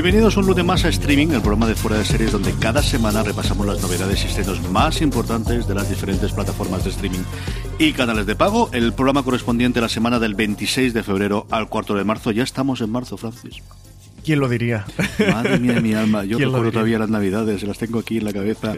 Bienvenidos un lunes más a Streaming, el programa de fuera de series donde cada semana repasamos las novedades y estrenos más importantes de las diferentes plataformas de streaming y canales de pago. El programa correspondiente a la semana del 26 de febrero al 4 de marzo. Ya estamos en marzo, Francis. ¿Quién lo diría? Madre mía de mi alma, yo ¿Quién lo recuerdo todavía las navidades, las tengo aquí en la cabeza.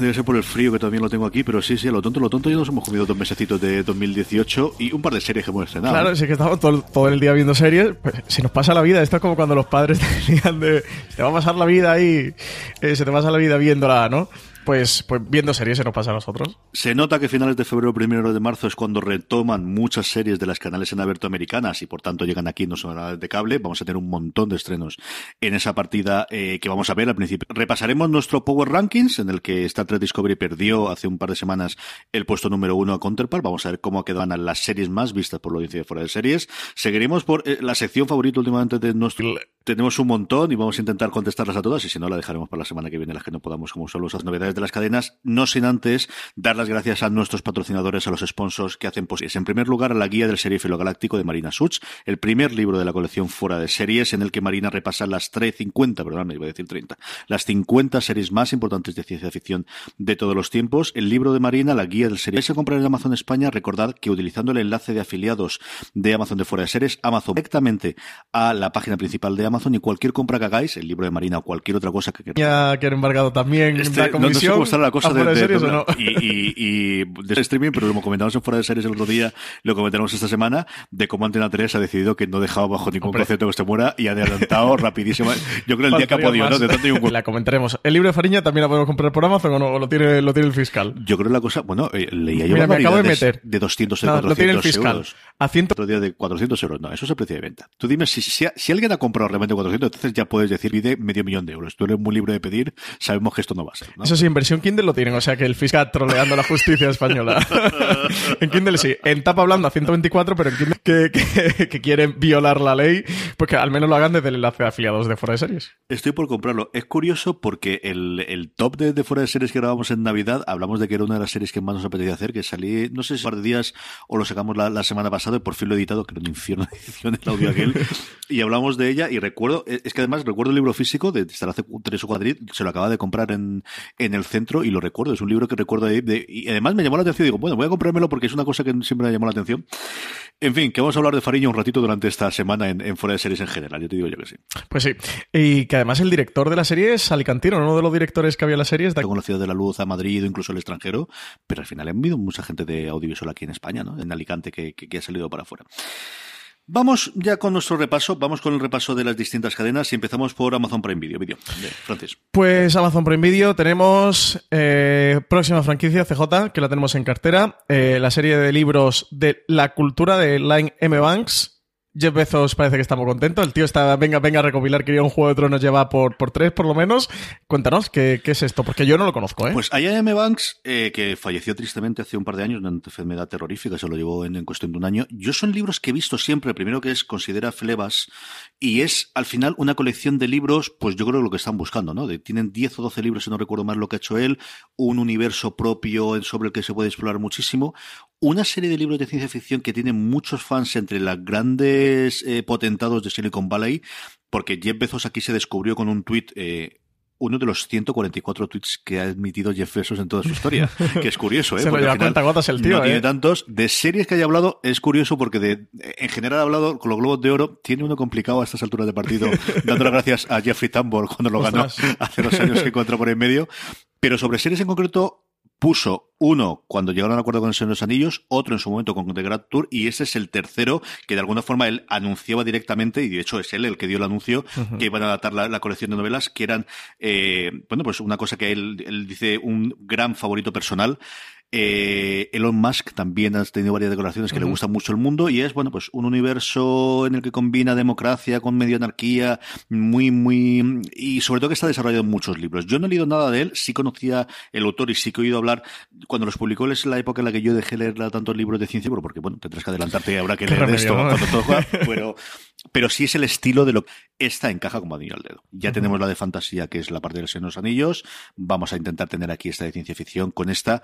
Debe ser por el frío que también lo tengo aquí, pero sí, sí, a lo tonto, lo tonto ya nos hemos comido dos mesecitos de 2018 y un par de series que hemos estrenado. Claro, si es que estamos todo, todo el día viendo series, pues se nos pasa la vida. Esto es como cuando los padres te decían de, se te va a pasar la vida ahí, eh, se te pasa la vida viéndola, ¿no? Pues, pues viendo series se nos pasa a nosotros. Se nota que finales de febrero, primero de marzo es cuando retoman muchas series de las canales en abierto americanas y por tanto llegan aquí no son de cable. Vamos a tener un montón de estrenos en esa partida eh, que vamos a ver al principio. Repasaremos nuestro Power Rankings en el que Star Trek Discovery perdió hace un par de semanas el puesto número uno a Counterpart. Vamos a ver cómo quedan las series más vistas por la audiencia de fuera de series. Seguiremos por eh, la sección favorita últimamente de nuestro... Tenemos un montón y vamos a intentar contestarlas a todas y si no la dejaremos para la semana que viene las que no podamos como solo esas novedades de las cadenas, no sin antes dar las gracias a nuestros patrocinadores, a los sponsors que hacen posibles. En primer lugar, a la guía del serífilo galáctico de Marina Such, el primer libro de la colección fuera de series en el que Marina repasa las 3, 50, perdón, me iba a decir 30, las 50 series más importantes de ciencia ficción de todos los tiempos. El libro de Marina, la guía del serie. Vais a comprar en Amazon España, recordad que utilizando el enlace de afiliados de Amazon de fuera de series, Amazon directamente a la página principal de Amazon y cualquier compra que hagáis, el libro de Marina o cualquier otra cosa que queráis. Ya que han embargado también Este, no, no sé cómo está la cosa ¿a de, de- series de- o no? y, y- y de streaming, pero como comentamos en fuera de series el otro día, lo comentaremos esta semana, de cómo Antena 3 ha decidido que no dejaba bajo ningún Hombre. concepto que se muera y ha adelantado rapidísimo. Yo creo el día que ha podido, ¿no? De tanto y un. La comentaremos. ¿El libro de Fariña también la podemos comprar por Amazon o no? ¿O lo tiene, lo tiene el fiscal? Yo creo la cosa, bueno, eh, leía yo Mira, me acabo de meter. de 200 y No, 400 lo tiene el fiscal. euros. A ciento... Otro día de 400 euros. No, eso es el precio de venta. Tú dime, si, si, si alguien ha comprado realmente 400, entonces ya puedes decir, pide medio millón de euros. Tú eres muy libre de pedir, sabemos que esto no va a ser, ¿no? Eso sí, en versión Kindle lo tienen, o sea que el fiscal troleando la justicia española. en Kindle sí, en tapa blanda 124, pero en Kindle que, que, que quieren violar la ley, pues que al menos lo hagan desde el enlace de afiliados de fuera de series. Estoy por comprarlo. Es curioso porque el, el top de, de fuera de series que grabamos en Navidad, hablamos de que era una de las series que más nos apetecía hacer, que salí, no sé si un par de días o lo sacamos la, la semana pasada y por fin lo he editado, que era un infierno de edición el audio aquel. y hablamos de ella y recuerdo, es que además recuerdo el libro físico de estar hace tres o cuatro días, se lo acaba de comprar en, en el centro y lo recuerdo. Es un libro que recuerdo ahí de- y además me llamó la atención. Digo, bueno, voy a comprármelo porque es una cosa que siempre me llamó la atención. En fin, que vamos a hablar de Fariña un ratito durante esta semana en, en fuera de series en general. Yo te digo yo que sí. Pues sí, y que además el director de la serie es Alicantino, uno de los directores que había en la serie es de con la Ciudad de la Luz a Madrid o incluso al extranjero, pero al final ha habido mucha gente de audiovisual aquí en España, ¿no? En Alicante que, que- que ha salido para afuera. Vamos ya con nuestro repaso, vamos con el repaso de las distintas cadenas y empezamos por Amazon Prime Video. Video, de Francis. Pues Amazon Prime Video tenemos eh, próxima franquicia CJ, que la tenemos en cartera, eh, la serie de libros de la cultura de Line M. Banks. Jeff Bezos parece que está muy contento. El tío está, venga, venga a recopilar que ya un Juego de Tronos lleva por, por tres, por lo menos. Cuéntanos, ¿qué, qué es esto? Porque yo no lo conozco, ¿eh? Pues I.M. Banks, eh, que falleció tristemente hace un par de años, una enfermedad terrorífica, se lo llevó en, cuestión de un año. Yo son libros que he visto siempre, primero que es Considera Flebas Y es, al final, una colección de libros, pues yo creo lo que están buscando, ¿no? Tienen 10 o 12 libros, si no recuerdo mal lo que ha hecho él, un universo propio sobre el que se puede explorar muchísimo, una serie de libros de ciencia ficción que tienen muchos fans entre los grandes eh, potentados de Silicon Valley, porque Jeff Bezos aquí se descubrió con un tuit eh, uno de los 144 tweets que ha admitido Jeff Bezos en toda su historia. que es curioso, ¿eh? Se lo lleva cuenta gotas el tío, No tiene ¿eh? tantos. De series que haya hablado, es curioso porque de, en general ha hablado con los Globos de Oro. Tiene uno complicado a estas alturas de partido, dando las gracias a Jeffrey Tambor cuando lo ganó Ostras. hace dos años que encontró por en medio. Pero sobre series en concreto, puso uno cuando llegaron a un acuerdo con el Señor de los Anillos, otro en su momento con The Grand Tour, y ese es el tercero que de alguna forma él anunciaba directamente, y de hecho es él el que dio el anuncio, que iban a adaptar la, la colección de novelas, que eran, eh, bueno, pues una cosa que él, él dice un gran favorito personal. Eh, Elon Musk también ha tenido varias declaraciones que le gusta mucho el mundo y es, bueno, pues un universo en el que combina democracia con medio anarquía, muy, muy, y sobre todo que está desarrollado en muchos libros. Yo no he leído nada de él, sí conocía el autor y sí que he oído hablar, cuando los publicó es la época en la que yo dejé leer tantos libros de ciencia, porque, bueno, tendrás que adelantarte y habrá que leer esto ¿no? cuando pero, pero sí es el estilo de lo que esta encaja como anillo al dedo. Ya tenemos la de fantasía, que es la parte de los Anillos, vamos a intentar tener aquí esta de ciencia ficción con esta.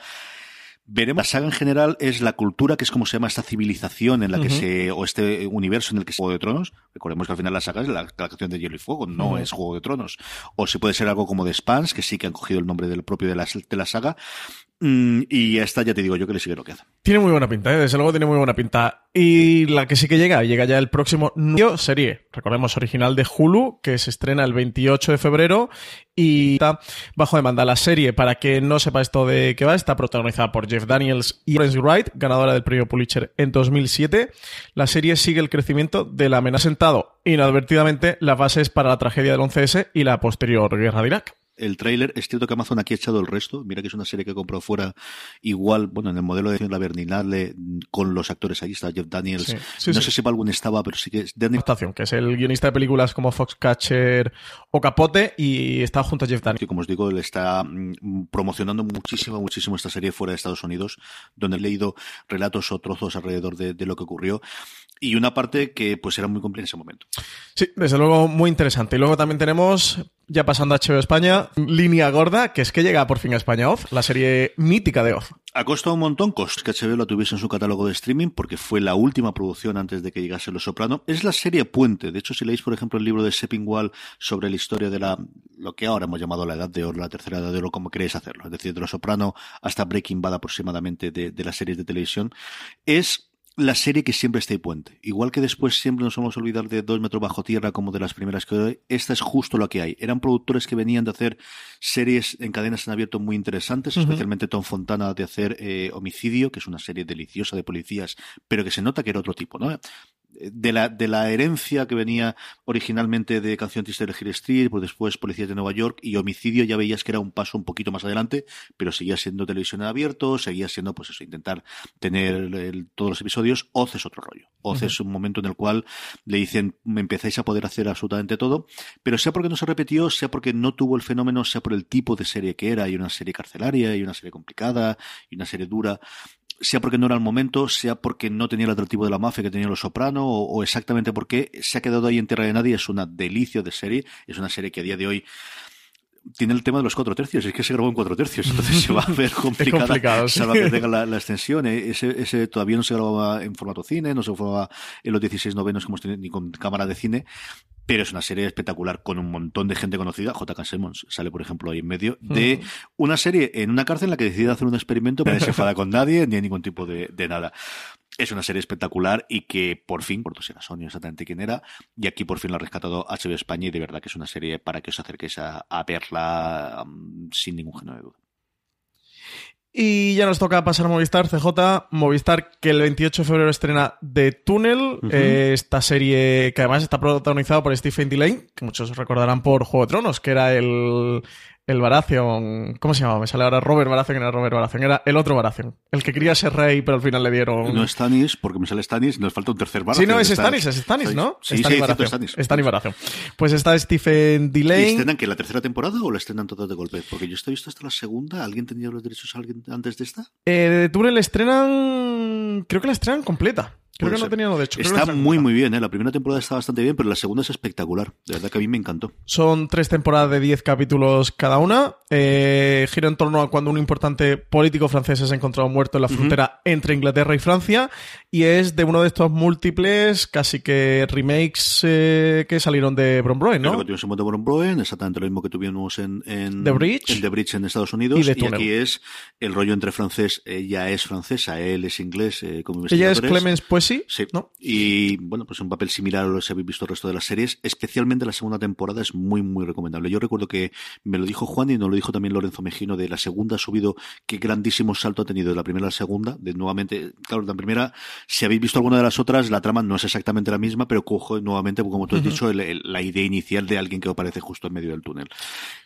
Veremos. La saga en general es la cultura, que es como se llama esta civilización en la que se, o este universo en el que se Juego de Tronos. Recordemos que al final la saga es la, la canción de Hielo y Fuego, no es Juego de Tronos. O si puede ser algo como de Spans, que sí que han cogido el nombre del propio de la, de la saga. Mm, y esta ya te digo yo que le sigue lo que hace. Tiene muy buena pinta, ¿eh? desde luego tiene muy buena pinta. Y la que sí que llega, llega ya el próximo serie, recordemos, original de Hulu, que se estrena el 28 de febrero y está bajo demanda. La serie, para que no sepa esto de qué va, está protagonizada por Jeff Daniels y Florence Wright, ganadora del premio Pulitzer en 2007. La serie sigue el crecimiento de la amenaza sentado inadvertidamente las bases para la tragedia del 11S y la posterior guerra de Irak. El tráiler. Es cierto que Amazon aquí ha echado el resto. Mira que es una serie que compró fuera igual, bueno, en el modelo de la Berninale con los actores ahí está Jeff Daniels. Sí, sí, no sí. sé si para algún estaba, pero sí que es. Adaptación, que es el guionista de películas como Foxcatcher o Capote y está junto a Jeff Daniels. que como os digo, le está mm, promocionando muchísimo, muchísimo esta serie fuera de Estados Unidos, donde he leído relatos o trozos alrededor de, de lo que ocurrió. Y una parte que pues era muy compleja en ese momento. Sí, desde luego muy interesante. Y luego también tenemos, ya pasando a HBO España, Línea Gorda, que es que llega por fin a España Oz, la serie mítica de Oz. Ha costado un montón cosas que HBO la tuviese en su catálogo de streaming porque fue la última producción antes de que llegase Los Soprano. Es la serie puente. De hecho, si leéis, por ejemplo, el libro de Seppingwall sobre la historia de la lo que ahora hemos llamado la Edad de Oro, la Tercera Edad de Oro, como queréis hacerlo, es decir, de Los Soprano hasta Breaking Bad aproximadamente de las series de televisión, es la serie que siempre está ahí puente. Igual que después siempre nos vamos a olvidar de Dos metros bajo tierra como de las primeras que doy, esta es justo lo que hay. Eran productores que venían de hacer series en cadenas en abierto muy interesantes, especialmente Tom Fontana de hacer eh, Homicidio, que es una serie deliciosa de policías, pero que se nota que era otro tipo, ¿no? De la, de la herencia que venía originalmente de Canción Triste de Hill Street, pues después Policías de Nueva York y Homicidio ya veías que era un paso un poquito más adelante, pero seguía siendo televisión en abierto, seguía siendo pues eso, intentar tener el- todos los episodios. Oz es otro rollo. Oz es un momento en el cual le dicen, me empezáis a poder hacer absolutamente todo, pero sea porque no se repitió, sea porque no tuvo el fenómeno, sea por el tipo de serie que era, y una serie carcelaria, y una serie complicada, y una serie dura, sea porque no era el momento, sea porque no tenía el atractivo de la mafia que tenía Los Soprano, o, o exactamente porque se ha quedado ahí en tierra de nadie. Es una delicia de serie, es una serie que a día de hoy tiene el tema de los cuatro tercios, es que se grabó en cuatro tercios, entonces se va a ver complicada, complicado, sí. salvo que tenga la, la extensión. eh, Ese, ese todavía no se grababa en formato cine, no se grababa en los 16 novenos como ni con cámara de cine, pero es una serie espectacular con un montón de gente conocida. J.K. Simmons sale, por ejemplo, ahí en medio de una serie en una cárcel en la que decide hacer un experimento, pero no se enfada con nadie ni hay ningún tipo de, de nada. Es una serie espectacular y que por fin, por si era Sony exactamente quién era, y aquí por fin la ha rescatado HBO España y de verdad que es una serie para que os acerquéis a, a verla um, sin ningún género de duda. Y ya nos toca pasar a Movistar, CJ. Movistar, que el 28 de febrero estrena The Tunnel, eh, esta serie que además está protagonizada por Stephen Delane, que muchos recordarán por Juego de Tronos, que era el, el Baratheon. ¿Cómo se llamaba? Me sale ahora Robert Baratheon, era Robert Baratheon, era el otro Baratheon. El que quería ser rey, pero al final le dieron. No es Stannis, porque me sale Stannis, nos falta un tercer bar. Sí, no, es Stannis, es Stannis, ¿no? Sí, sí, Stannis cierto, Baratheon. Stannis. Stannis Baratheon. Pues está Stephen ¿Y Delane. estrenan que la tercera temporada o la estrenan todas de golpe? Porque yo estoy visto hasta la segunda. ¿Alguien tenía los derechos a alguien antes de esta? Eh, de Túnel estrenan. Creo que la estrenan completa. Creo que no tenía lo de hecho. Está muy, muy bien, ¿eh? La primera temporada está bastante bien, pero la segunda es espectacular. De verdad que a mí me encantó. Son tres temporadas de 10 capítulos cada una. Eh, gira en torno a cuando un importante político francés es encontrado muerto en la frontera entre Inglaterra y Francia. Y es de uno de estos múltiples, casi que remakes eh, que salieron de Lo ¿no? que tuvimos en Monte Broen, exactamente lo mismo que tuvimos en, en The Bridge. en The Bridge en Estados Unidos. Y The Y, aquí es el rollo entre francés, ella es francesa, él es inglés, eh, como Ella es. Clemens Poissy, Sí. ¿no? Y bueno, pues un papel similar a lo que habéis visto el resto de las series. Especialmente la segunda temporada es muy, muy recomendable. Yo recuerdo que me lo dijo Juan y nos lo dijo también Lorenzo Mejino de la segunda ha subido qué grandísimo salto ha tenido de la primera a la segunda. De nuevamente, claro, la primera, si habéis visto alguna de las otras, la trama no es exactamente la misma, pero cojo nuevamente, como tú has dicho, el- el- la idea inicial de alguien que aparece justo en medio del túnel.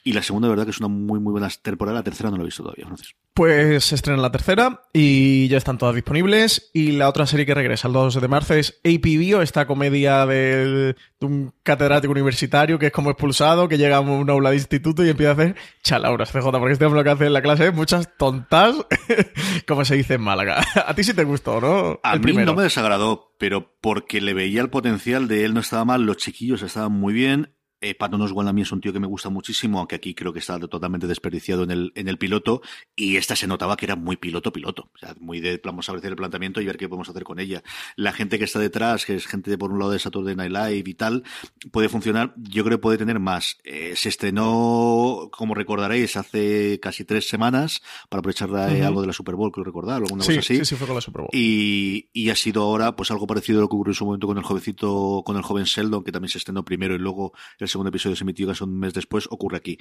Y la segunda, de verdad, que es una muy, muy buena temporada. La tercera no la he visto todavía, Francis. Pues se estrena la tercera y ya están todas disponibles. Y la otra serie que regresa el 2 de marzo es AP Bio, esta comedia de, de un catedrático universitario que es como expulsado, que llega a un aula de instituto y empieza a hacer chalauras, CJ, porque este hombre lo que hace en la clase es muchas tontas, como se dice en Málaga. A ti sí te gustó, ¿no? A el mí primero. no me desagradó, pero porque le veía el potencial de él no estaba mal, los chiquillos estaban muy bien. Eh, a mí es un tío que me gusta muchísimo, aunque aquí creo que está totalmente desperdiciado en el, en el piloto. Y esta se notaba que era muy piloto-piloto. O sea, muy de vamos a ver el planteamiento y ver qué podemos hacer con ella. La gente que está detrás, que es gente de por un lado de Saturday Night Live y tal, puede funcionar. Yo creo que puede tener más. Eh, se estrenó, como recordaréis, hace casi tres semanas para aprovechar eh, Ujú. algo de la Super Bowl, creo recordar, o alguna Sí, cosa así. sí, sí, fue con la Super Bowl. Y, y ha sido ahora pues algo parecido a lo que ocurrió en su momento con el jovencito, con el joven Sheldon, que también se estrenó primero y luego el segundo episodio se emitió casi un mes después, ocurre aquí.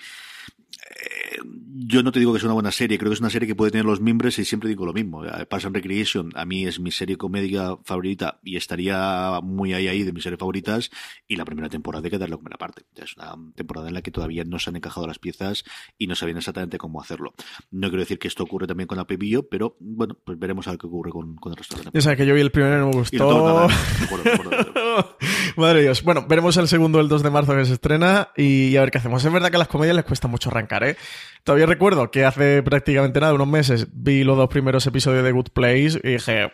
Eh, yo no te digo que es una buena serie, creo que es una serie que puede tener los mimbres y siempre digo lo mismo. Eh, Parks and Recreation a mí es mi serie comedia favorita y estaría muy ahí ahí de mis series favoritas y la primera temporada hay que darle la primera parte. Es una temporada en la que todavía no se han encajado las piezas y no sabían exactamente cómo hacerlo. No quiero decir que esto ocurre también con Bio, pero bueno, pues veremos a ver qué ocurre con, con el resto de la temporada. Ya sabes que yo vi el primero y no me Y no gustó. tengo nada, acuerdo, Madre de Dios. Bueno, veremos el segundo el 2 de marzo que se estrena y a ver qué hacemos. Es verdad que a las comedias les cuesta mucho arrancar, ¿eh? Todavía recuerdo que hace prácticamente nada, unos meses, vi los dos primeros episodios de Good Place y dije...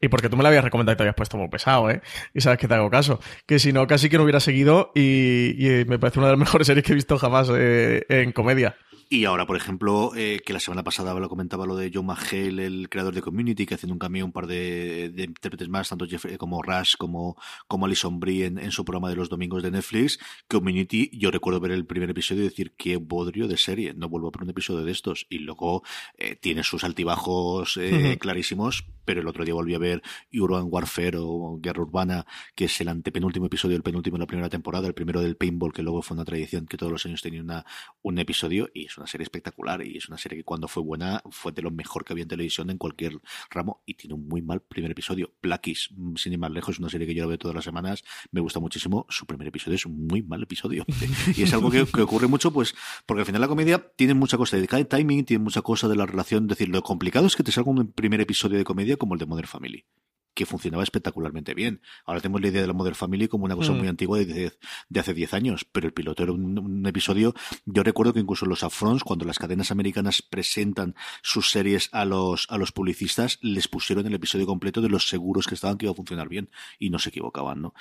Y porque tú me la habías recomendado y te habías puesto muy pesado, ¿eh? Y sabes que te hago caso. Que si no, casi que no hubiera seguido y, y me parece una de las mejores series que he visto jamás eh, en comedia. Y ahora, por ejemplo, eh, que la semana pasada lo comentaba lo de John McHale, el creador de Community, que haciendo un cameo un par de, de intérpretes más, tanto Jeff, como Rush como, como Alison Brie en, en su programa de los domingos de Netflix. Community, yo recuerdo ver el primer episodio y decir, qué bodrio de serie, no vuelvo a ver un episodio de estos. Y luego eh, tiene sus altibajos eh, clarísimos, pero el otro día volví a ver Urban Warfare o Guerra Urbana, que es el antepenúltimo episodio, el penúltimo de la primera temporada, el primero del Paintball, que luego fue una tradición que todos los años tenía una, un episodio, y es una serie espectacular, y es una serie que cuando fue buena fue de lo mejor que había en televisión en cualquier ramo, y tiene un muy mal primer episodio. Blackies, mm, sin ir más lejos, es una serie que yo la veo todas las semanas, me gusta muchísimo, su primer episodio es un muy mal episodio. y es algo que, ocurre mucho, pues, porque al final la comedia tiene mucha cosa de timing, tiene mucha cosa de la relación, es decir, lo complicado es que te salga un primer episodio de comedia como el de Modern Family que funcionaba espectacularmente bien. Ahora tenemos la idea de la Modern Family como una cosa Mm. muy antigua de, de hace 10 años, pero el piloto era un, un episodio. Yo recuerdo que incluso los upfronts, cuando las cadenas americanas presentan sus series a los, a los publicistas, les pusieron el episodio completo de los seguros que estaban que iba a funcionar bien y no se equivocaban, ¿no?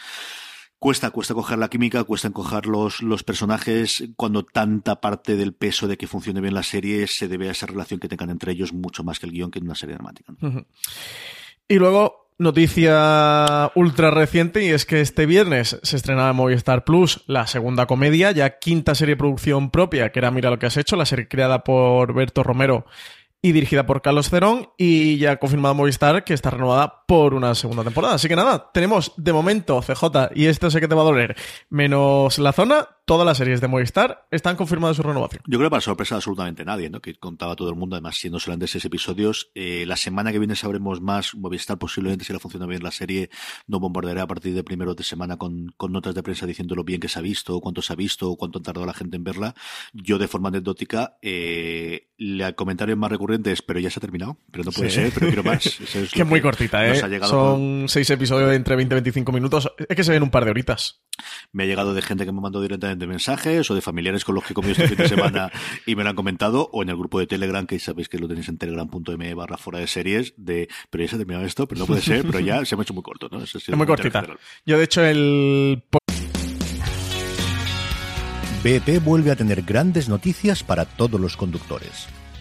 Cuesta, cuesta coger la química, cuesta encoger los, los personajes, cuando tanta parte del peso de que funcione bien la serie se debe a esa relación que tengan entre ellos mucho más que el guion que en una serie dramática. Y luego, noticia ultra reciente, y es que este viernes se estrenaba en Movistar Plus la segunda comedia, ya quinta serie de producción propia, que era Mira lo que has hecho, la serie creada por Berto Romero y dirigida por Carlos Cerón, y ya confirmado Movistar que está renovada por una segunda temporada. Así que nada, tenemos de momento CJ, y esto sé que te va a doler, menos la zona, todas las series de Movistar están confirmadas su renovación. Yo creo que para sorpresa de absolutamente nadie, ¿no? Que contaba todo el mundo, además siendo solamente seis episodios. Eh, la semana que viene sabremos más. Movistar posiblemente si le funciona bien la serie, no bombardeará a partir de primero de semana con, con notas de prensa diciendo lo bien que se ha visto, cuánto se ha visto, cuánto ha tardado la gente en verla. Yo de forma anecdótica, eh, el comentario más recurrente es, pero ya se ha terminado, pero no puede Sí. ser, pero quiero más. Es Que es muy cortita, ¿eh? Nos ha llegado Son seis episodios de entre 20 y 25 minutos. Es que se ven un par de horitas. me ha llegado de gente que me mandó directamente mensajes o de familiares con los que he comido este fin de semana y me lo han comentado o en el grupo de Telegram que sabéis que lo tenéis en telegram.m barra fuera de series de pero ya se ha terminado esto, pero no puede ser, pero ya se me ha hecho muy corto, ¿no? es muy cortita. Yo de hecho el BP vuelve a tener grandes noticias para todos los conductores.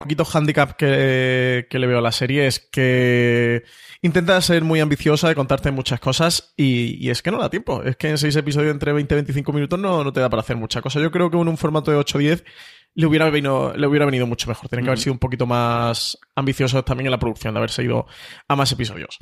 Poquito handicap que, le veo a la serie es que intenta ser muy ambiciosa de contarte muchas cosas y, es que no da tiempo. Es que en seis episodios entre 20 y 25 minutos no, no te da para hacer mucha cosa. Yo creo que en un formato de 8-10 le hubiera, venido, le hubiera venido mucho mejor. Tienen que haber sido un poquito más ambiciosos también en la producción, de haberse ido a más episodios.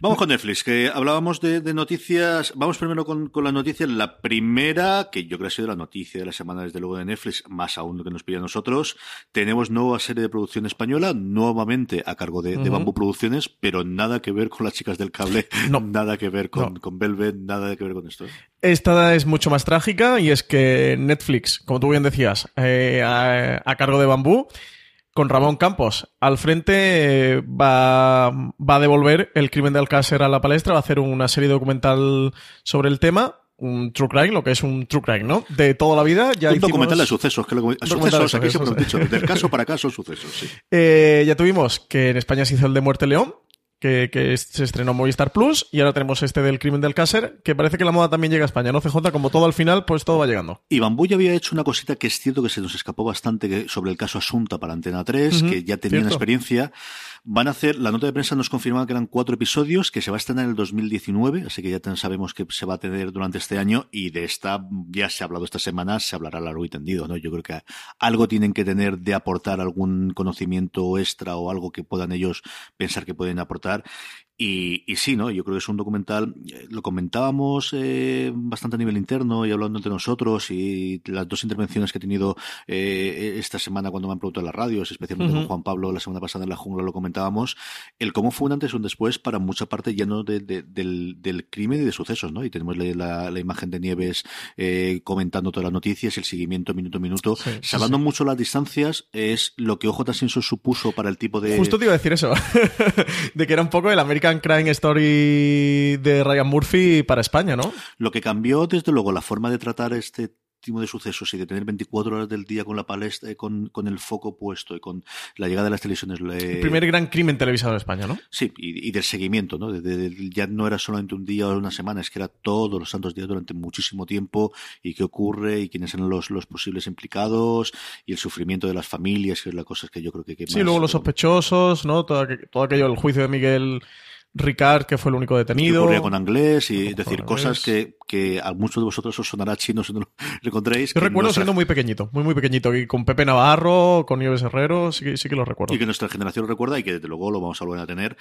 Vamos con Netflix, que hablábamos de, noticias. Vamos primero con, con, las noticias. La primera, que yo creo que ha sido la noticia de la semana, desde luego, de Netflix, más aún lo que nos pide a nosotros. Tenemos nueva serie de producción española, nuevamente a cargo de, Bambú Producciones, pero nada que ver con las chicas del cable, no. nada que ver con, con Velvet, nada que ver con esto. ¿eh? Esta es mucho más trágica y es que Netflix, como tú bien decías, eh, a cargo de Bambú, con Ramón Campos al frente va, va a devolver el crimen de Alcácer a la palestra, va a hacer una serie documental sobre el tema un true crime, lo que es un true crime, ¿no? De toda la vida. Ya un documental de sucesos, que lo, sucesos, aquí siempre hemos dicho, del caso para caso, sucesos, sí. Eh, ya tuvimos que en España se hizo el de Muerte León, que, se estrenó Movistar Plus y ahora tenemos este del crimen del Cácer, que parece que la moda también llega a España, ¿no? CJ, como todo al final, pues todo va llegando. Y Bambú ya había hecho una cosita que es cierto que se nos escapó bastante sobre el caso Asunta para Antena 3, que ya tenía una experiencia. Van a hacer, la nota de prensa nos confirmaba que eran cuatro episodios, que se va a estrenar en el 2019, así que ya sabemos que se va a tener durante este año y de esta ya se ha hablado esta semana, se hablará largo y tendido, ¿no? Yo creo que algo tienen que tener de aportar algún conocimiento extra o algo que puedan ellos pensar que pueden aportar y, y, sí, ¿no? Yo creo que es un documental, eh, lo comentábamos eh, bastante a nivel interno y hablando entre nosotros y las dos intervenciones que he tenido eh, esta semana cuando me han preguntado en las radios, especialmente con Juan Pablo la semana pasada en la jungla lo comentábamos, el cómo fue un antes y un después para mucha parte ya no de, del, del, crimen y de sucesos, ¿no? Y tenemos la, la imagen de Nieves eh, comentando todas las noticias, el seguimiento minuto a minuto, salvando mucho las distancias, es lo que OJ Simpson supuso para el tipo de... Justo te iba a decir eso, de que era un poco el América Crime Story de Ryan Murphy para España, ¿no? Lo que cambió, desde luego, la forma de tratar este tipo de sucesos y de tener 24 horas del día con la palestra, con, con el foco puesto y con la llegada de las televisiones. El primer gran crimen televisado en España, ¿no? Sí, y, del seguimiento, ¿no? ya no era solamente un día o una semana, es que era todos los santos días durante muchísimo tiempo y qué ocurre y quiénes eran los, los posibles implicados y el sufrimiento de las familias, que es la cosa que yo creo que... que sí, luego los sospechosos, ¿no? Todo, todo aquello, el juicio de Miguel Ricard, que fue el único detenido. ocurría con inglés y decir cosas que, que, a muchos de vosotros os sonará chino si no lo encontréis. Yo recuerdo siendo muy pequeñito, muy, muy pequeñito. Y con Pepe Navarro, con Nieves Herrero, sí, sí que lo recuerdo. Y que nuestra generación lo recuerda y que desde luego lo vamos a volver a tener.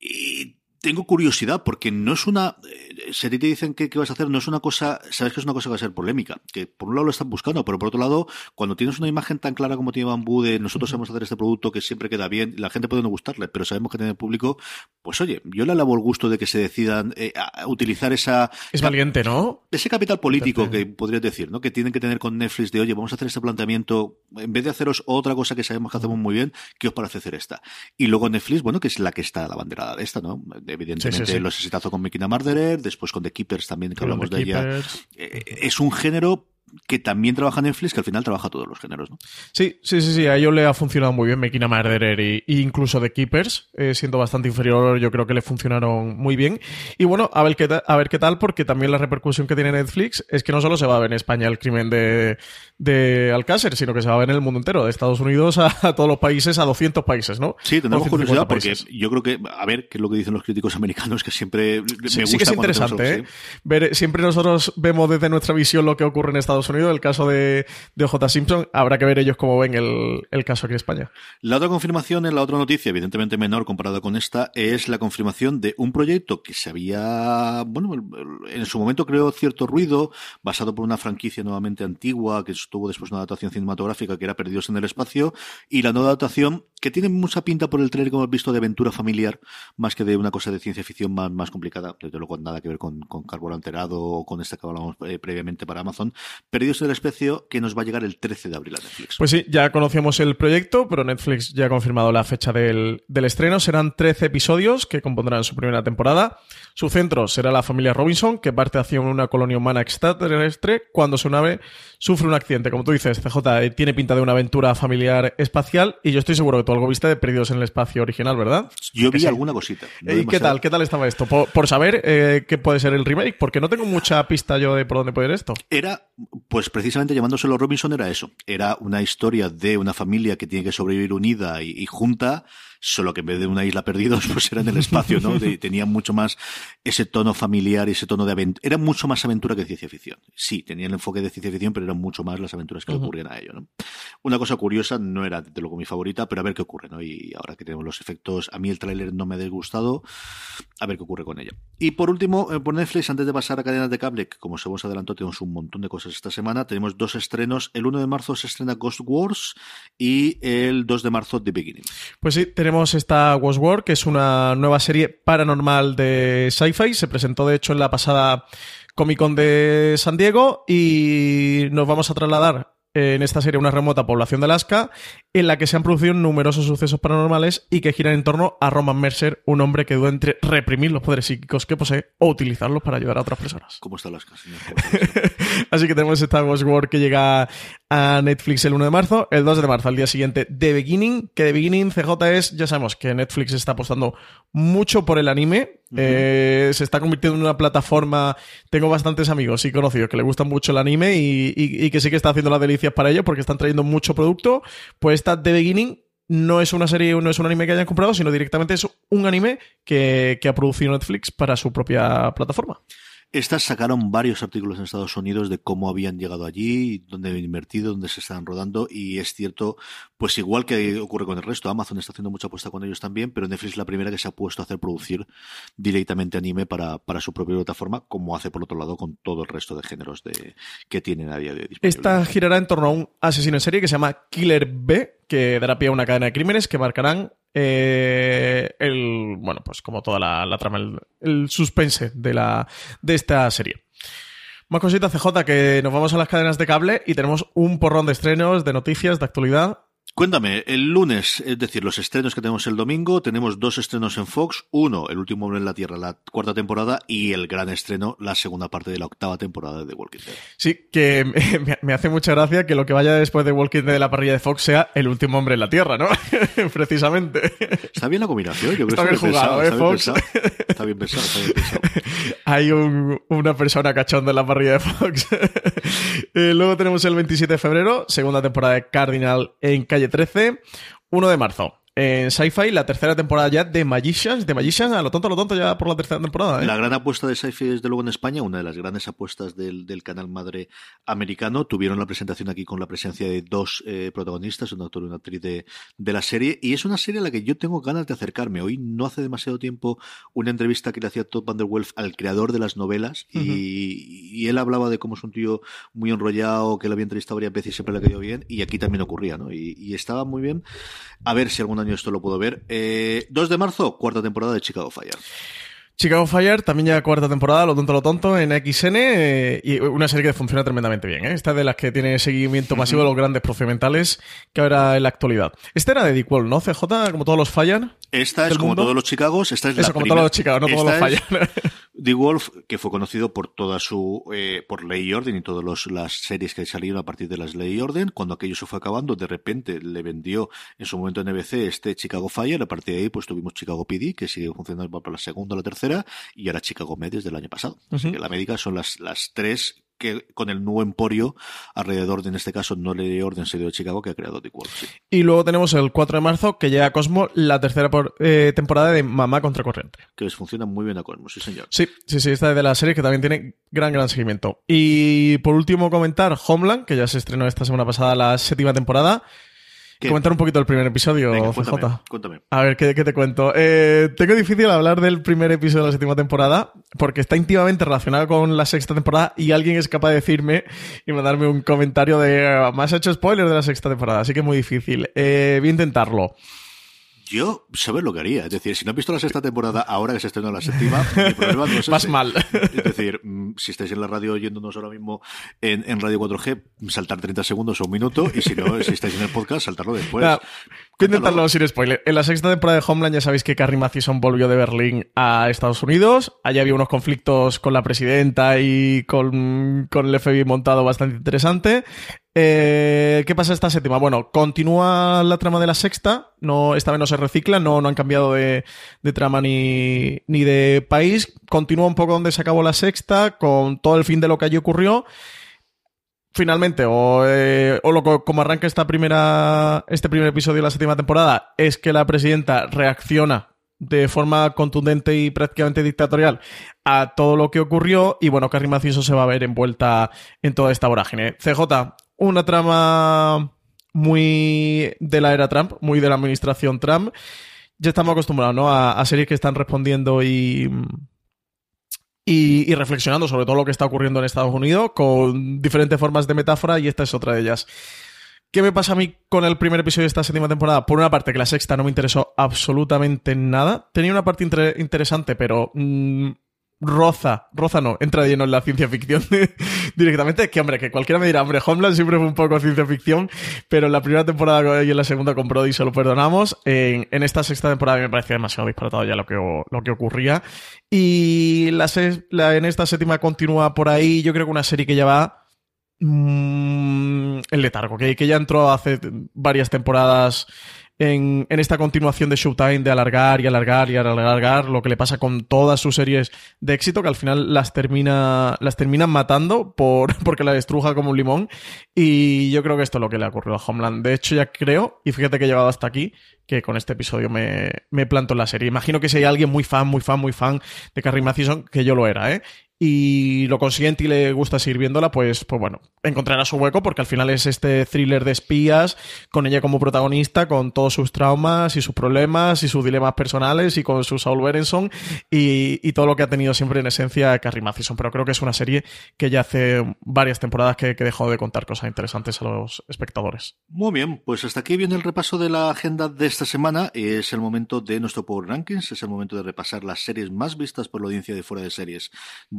Y tengo curiosidad porque no es una. Eh, si a ti te dicen que, vas a hacer, no es una cosa. Sabes que es una cosa que va a ser polémica. Que por un lado lo están buscando, pero por otro lado, cuando tienes una imagen tan clara como tiene Bambú de nosotros sabemos hacer este producto que siempre queda bien, la gente puede no gustarle, pero sabemos que tiene público, pues oye, yo le alabo el gusto de que se decidan eh, a utilizar esa. Es valiente, ¿no? Ese capital político que podrías decir, ¿no? Que tienen que tener con Netflix de, oye, vamos a hacer este planteamiento, en vez de haceros otra cosa que sabemos que hacemos muy bien, ¿qué os parece hacer esta? Y luego Netflix, bueno, que es la que está a la banderada de esta, ¿no? Evidentemente, los exitazo con Making a Murderer, después con The Keepers también, que hablamos de ella. eh, es un género que también trabaja Netflix, que al final trabaja todos los géneros, ¿no? Sí, sí, sí, sí. A ellos le ha funcionado muy bien Mekina Murderer y, y incluso The Keepers, eh, siendo bastante inferior, yo creo que le funcionaron muy bien. Y bueno, a ver, qué a ver qué tal, porque también la repercusión que tiene Netflix es que no solo se va a ver en España el crimen de, de Alcácer, sino que se va a ver en el mundo entero, de Estados Unidos a, a todos los países, a 200 países, ¿no? Sí, tenemos 250 curiosidad porque países. yo creo que, a ver, qué es lo que dicen los críticos americanos, que siempre me Sí, gusta sí que es interesante, ¿eh? Ver, siempre nosotros vemos desde nuestra visión lo que ocurre en Estados Unidos, el caso de, de OJ Simpson, habrá que ver ellos cómo ven el, caso aquí en España. La otra confirmación en la otra noticia, evidentemente menor comparado con esta, es la confirmación de un proyecto que se había, bueno, en su momento creó cierto ruido, basado por una franquicia nuevamente antigua, que estuvo después una adaptación cinematográfica que era Perdidos en el Espacio, y la nueva adaptación, que tiene mucha pinta por el trailer que hemos visto de aventura familiar, más que de una cosa de ciencia ficción más, más complicada, desde luego nada que ver con, con carbono alterado o con esta que hablamos eh, previamente para Amazon. Perdidos en el Espacio, que nos va a llegar el 13 de abril a Netflix. Pues sí, ya conocíamos el proyecto, pero Netflix ya ha confirmado la fecha del, del estreno. Serán 13 episodios que compondrán su primera temporada. Su centro será la familia Robinson, que parte hacia una colonia humana extraterrestre cuando su nave sufre un accidente. Como tú dices, CJ eh, tiene pinta de una aventura familiar espacial y yo estoy seguro que tú algo viste de Perdidos en el Espacio original, ¿verdad? Yo vi sí. alguna cosita. no ¿Y qué tal? ¿Qué tal estaba esto? Por, por saber eh, qué puede ser el remake, porque no tengo mucha pista yo de por dónde puede ir esto. Era, pues precisamente llamándoselo Robinson era eso. Era una historia de una familia que tiene que sobrevivir unida y, y junta, solo que en vez de una isla perdidos, pues era en el espacio, ¿no? De- tenía mucho más ese tono familiar y ese tono de aventura. Era mucho más aventura que ciencia ficción. Sí, tenía el enfoque de ciencia ficción, pero eran mucho más las aventuras que le ocurrían a ello, ¿no? Una cosa curiosa, no era desde luego mi favorita, pero a ver qué ocurre, ¿no? Y ahora que tenemos los efectos, a mí el tráiler no me ha disgustado, a ver qué ocurre con ella. Y por último, eh, por Netflix, antes de pasar a cadenas de cable, que como se hemos adelantado, tenemos un montón de cosas esta semana. Tenemos dos estrenos. El 1 de marzo se estrena Ghost Wars y el 2 de marzo The Beginning. Pues sí, tenemos esta Ghost War, que es una nueva serie paranormal de sci-fi. Se presentó, de hecho, en la pasada Comic Con de San Diego y nos vamos a trasladar en esta serie una remota población de Alaska en la que se han producido numerosos sucesos paranormales y que giran en torno a Roman Mercer, un hombre que duda entre reprimir los poderes psíquicos que posee o utilizarlos para ayudar a otras personas. ¿Cómo casas? señor? Así que tenemos esta Ghost War que llega a Netflix el 1 de marzo, el 2 de marzo, al día siguiente, The Beginning, que The Beginning CJ es, ya sabemos que Netflix está apostando mucho por el anime, eh, se está convirtiendo en una plataforma, tengo bastantes amigos y conocidos que le gustan mucho el anime y, que sí que está haciendo las delicias para ellos porque están trayendo mucho producto, pues esta The Beginning no es una serie, no es un anime que hayan comprado, sino directamente es un anime que ha producido Netflix para su propia plataforma. Estas sacaron varios artículos en Estados Unidos de cómo habían llegado allí, dónde habían invertido, dónde se estaban rodando, y es cierto, pues igual que ocurre con el resto, Amazon está haciendo mucha apuesta con ellos también, pero Netflix es la primera que se ha puesto a hacer producir directamente anime para, para su propia plataforma, como hace por otro lado con todo el resto de géneros de, que tienen a día de hoy. Esta girará en torno a un asesino en serie que se llama Killer B, que dará pie a una cadena de crímenes que marcarán eh, el, bueno, pues como toda la, trama, el, el suspense de, la, de esta serie. Más cositas CJ que nos vamos a las cadenas de cable y tenemos un porrón de estrenos, de noticias, de actualidad. Cuéntame, el lunes, es decir, los estrenos que tenemos el domingo, tenemos dos estrenos en Fox, uno, El último hombre en la Tierra, la cuarta temporada, y el gran estreno, la segunda parte de la octava temporada de The Walking Dead. Sí, que me, me hace mucha gracia que lo que vaya después de Walking Dead de la parrilla de Fox sea el último hombre en la Tierra, ¿no? Precisamente. Está bien la combinación, yo creo Está que bien jugado, pensado, ¿eh, está, Fox? bien pensado, está bien pensado, está bien pensado. Hay un- una persona cachonda en la parrilla de Fox. Eh, luego tenemos el 27 de febrero, segunda temporada de Cardinal en calle 13. 1 de marzo. En Sci-Fi, la tercera temporada ya de Magicians. De Magicians, a lo tonto, a lo tonto, ya por la tercera temporada. ¿eh? La gran apuesta de Sci-Fi, desde luego, en España, una de las grandes apuestas del, del canal madre americano. Tuvieron la presentación aquí con la presencia de dos eh, protagonistas, un actor y una actriz de, de la serie. Y es una serie a la que yo tengo ganas de acercarme. Hoy, no hace demasiado tiempo, una entrevista que le hacía Todd Van Der Wolf al creador de las novelas. y, y él hablaba de cómo es un tío muy enrollado, que lo había entrevistado varias veces y siempre le cayó bien. Y aquí también ocurría, ¿no? Y, y estaba muy bien. A ver si algún año esto lo puedo ver. Eh, 2 de marzo, cuarta temporada de Chicago Fire. Chicago Fire, también ya cuarta temporada, lo tonto, lo tonto, en XN. eh, y una serie que funciona tremendamente bien. ¿eh? Esta es de las que tiene seguimiento masivo de los grandes procedimentales que habrá en la actualidad. Esta era de Dick Wall, ¿no? CJ, como todos los fallan. Esta es como mundo. todos los Chicagos. Esta es Eso, la como primera- todos los Chicago, no todos los esta es- fallan. The Wolf, que fue conocido por toda su, eh, por Ley y Orden y todas las series que salieron a partir de las Ley y Orden, cuando aquello se fue acabando, de repente le vendió en su momento en NBC este Chicago Fire, a partir de ahí pues tuvimos Chicago PD, que sigue funcionando para la segunda o la tercera, y ahora Chicago Med desde el año pasado. Así que la médica son las, las tres que con el nuevo emporio alrededor de, en este caso, no le orden se de Chicago que ha creado The Wolf. Y luego tenemos el 4 de marzo que llega a Cosmo la tercera eh, temporada de Mamá contra Corriente. Que les funciona muy bien a Cosmo, sí señor. Sí, sí, sí, esta es de la serie que también tiene gran, gran seguimiento. Y por último comentar Homeland, que ya se estrenó esta semana pasada la séptima temporada. Comentar un poquito el primer episodio, cuéntame, A ver, ¿qué, te cuento? Eh, tengo difícil hablar del primer episodio de la séptima temporada porque está íntimamente relacionado con la sexta temporada y alguien es capaz de decirme y mandarme un comentario de más hecho spoiler de la sexta temporada, así que es muy difícil. Eh, voy a intentarlo. Yo, ¿sabes lo que haría? Es decir, si no has visto la sexta temporada ahora que se estrenó la séptima, mi problema no es Vas mal. Es decir, mm, si estáis en la radio oyéndonos ahora mismo en, en Radio 4G, saltar 30 segundos o un minuto, y si no, si estáis en el podcast, saltarlo después. A intentarlo sin spoiler. En la sexta temporada de Homeland ya sabéis que Carrie Mathison volvió de Berlín a Estados Unidos. Allí había unos conflictos con la presidenta y con, con el FBI montado bastante interesante. Eh, ¿Qué pasa esta séptima? Bueno, continúa la trama de la sexta, no, esta vez no se recicla, no, no han cambiado de, trama ni, ni, de país, continúa un poco donde se acabó la sexta, con todo el fin de lo que allí ocurrió. Finalmente, o, eh, o lo, como arranca esta primera, este primer episodio de la séptima temporada, es que la presidenta reacciona de forma contundente y prácticamente dictatorial a todo lo que ocurrió y bueno, Carrie Maciso se va a ver envuelta en toda esta vorágine. CJ, una trama muy de la era Trump, muy de la administración Trump. Ya estamos acostumbrados ¿no? a, series que están respondiendo y, y, reflexionando sobre todo lo que está ocurriendo en Estados Unidos con diferentes formas de metáfora y esta es otra de ellas. ¿Qué me pasa a mí con el primer episodio de esta séptima temporada? Por una parte, que la sexta no me interesó absolutamente nada. Tenía una parte interesante, pero mm, roza, roza no, entra lleno en la ciencia ficción directamente. Que hombre, que cualquiera me dirá, hombre, Homeland siempre fue un poco ciencia ficción, pero en la primera temporada y en la segunda con Brody se lo perdonamos. En, esta sexta temporada me parecía demasiado disparatado ya lo que, lo que ocurría. Y la, en esta séptima continúa por ahí, yo creo que una serie que ya va mmm, en letargo, que, que ya entró hace varias temporadas en, esta continuación de Showtime de alargar y alargar y alargar lo que le pasa con todas sus series de éxito, que al final las termina las terminan matando por, porque la destruja como un limón. Y yo creo que esto es lo que le ha ocurrido a Homeland. De hecho, ya creo, y fíjate que he llegado hasta aquí, que con este episodio me, me planto en la serie. Imagino que si hay alguien muy fan, muy fan, muy fan de Carrie Mathison, que yo lo era, ¿eh? Y lo consiguiente y le gusta seguir viéndola, pues, pues bueno, encontrará su hueco porque al final es este thriller de espías con ella como protagonista, con todos sus traumas y sus problemas y sus dilemas personales y con su Saul Berenson y, y todo lo que ha tenido siempre en esencia Carrie Mathison. Pero creo que es una serie que ya hace varias temporadas que, que dejó de contar cosas interesantes a los espectadores. Muy bien, pues hasta aquí viene el repaso de la agenda de esta semana. Es el momento de nuestro Power Rankings, es el momento de repasar las series más vistas por la audiencia de fuera de series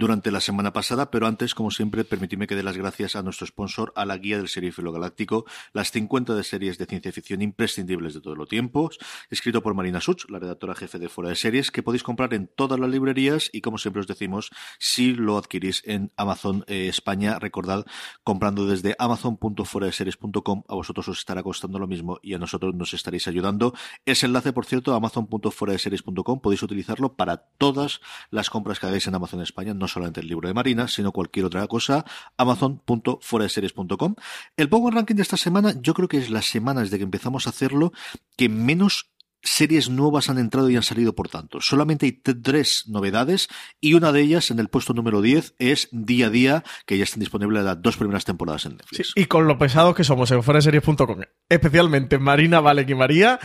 la semana pasada, pero antes, como siempre, permitidme que dé las gracias a nuestro sponsor, a la guía del Serifilo Galáctico, las 50 de series de ciencia ficción imprescindibles de todos los tiempos, escrito por Marina Such, la redactora jefe de Fuera de Series, que podéis comprar en todas las librerías y, como siempre os decimos, si lo adquirís en Amazon eh, España, recordad, comprando desde amazon.fueradeseries.com, a vosotros os estará costando lo mismo y a nosotros nos estaréis ayudando. Ese enlace, por cierto, amazon.fueradeseries.com, podéis utilizarlo para todas las compras que hagáis en Amazon España, no el libro de Marina, sino cualquier otra cosa, amazon.foraseries.com. El Power Ranking de esta semana, yo creo que es la semana desde que empezamos a hacerlo que menos series nuevas han entrado y han salido por tanto. Solamente hay tres novedades y una de ellas en el puesto número 10 es Día a Día, que ya están disponibles las dos primeras temporadas en Netflix. y con lo pesado que somos en foraseries.com, especialmente Marina, Valek y María,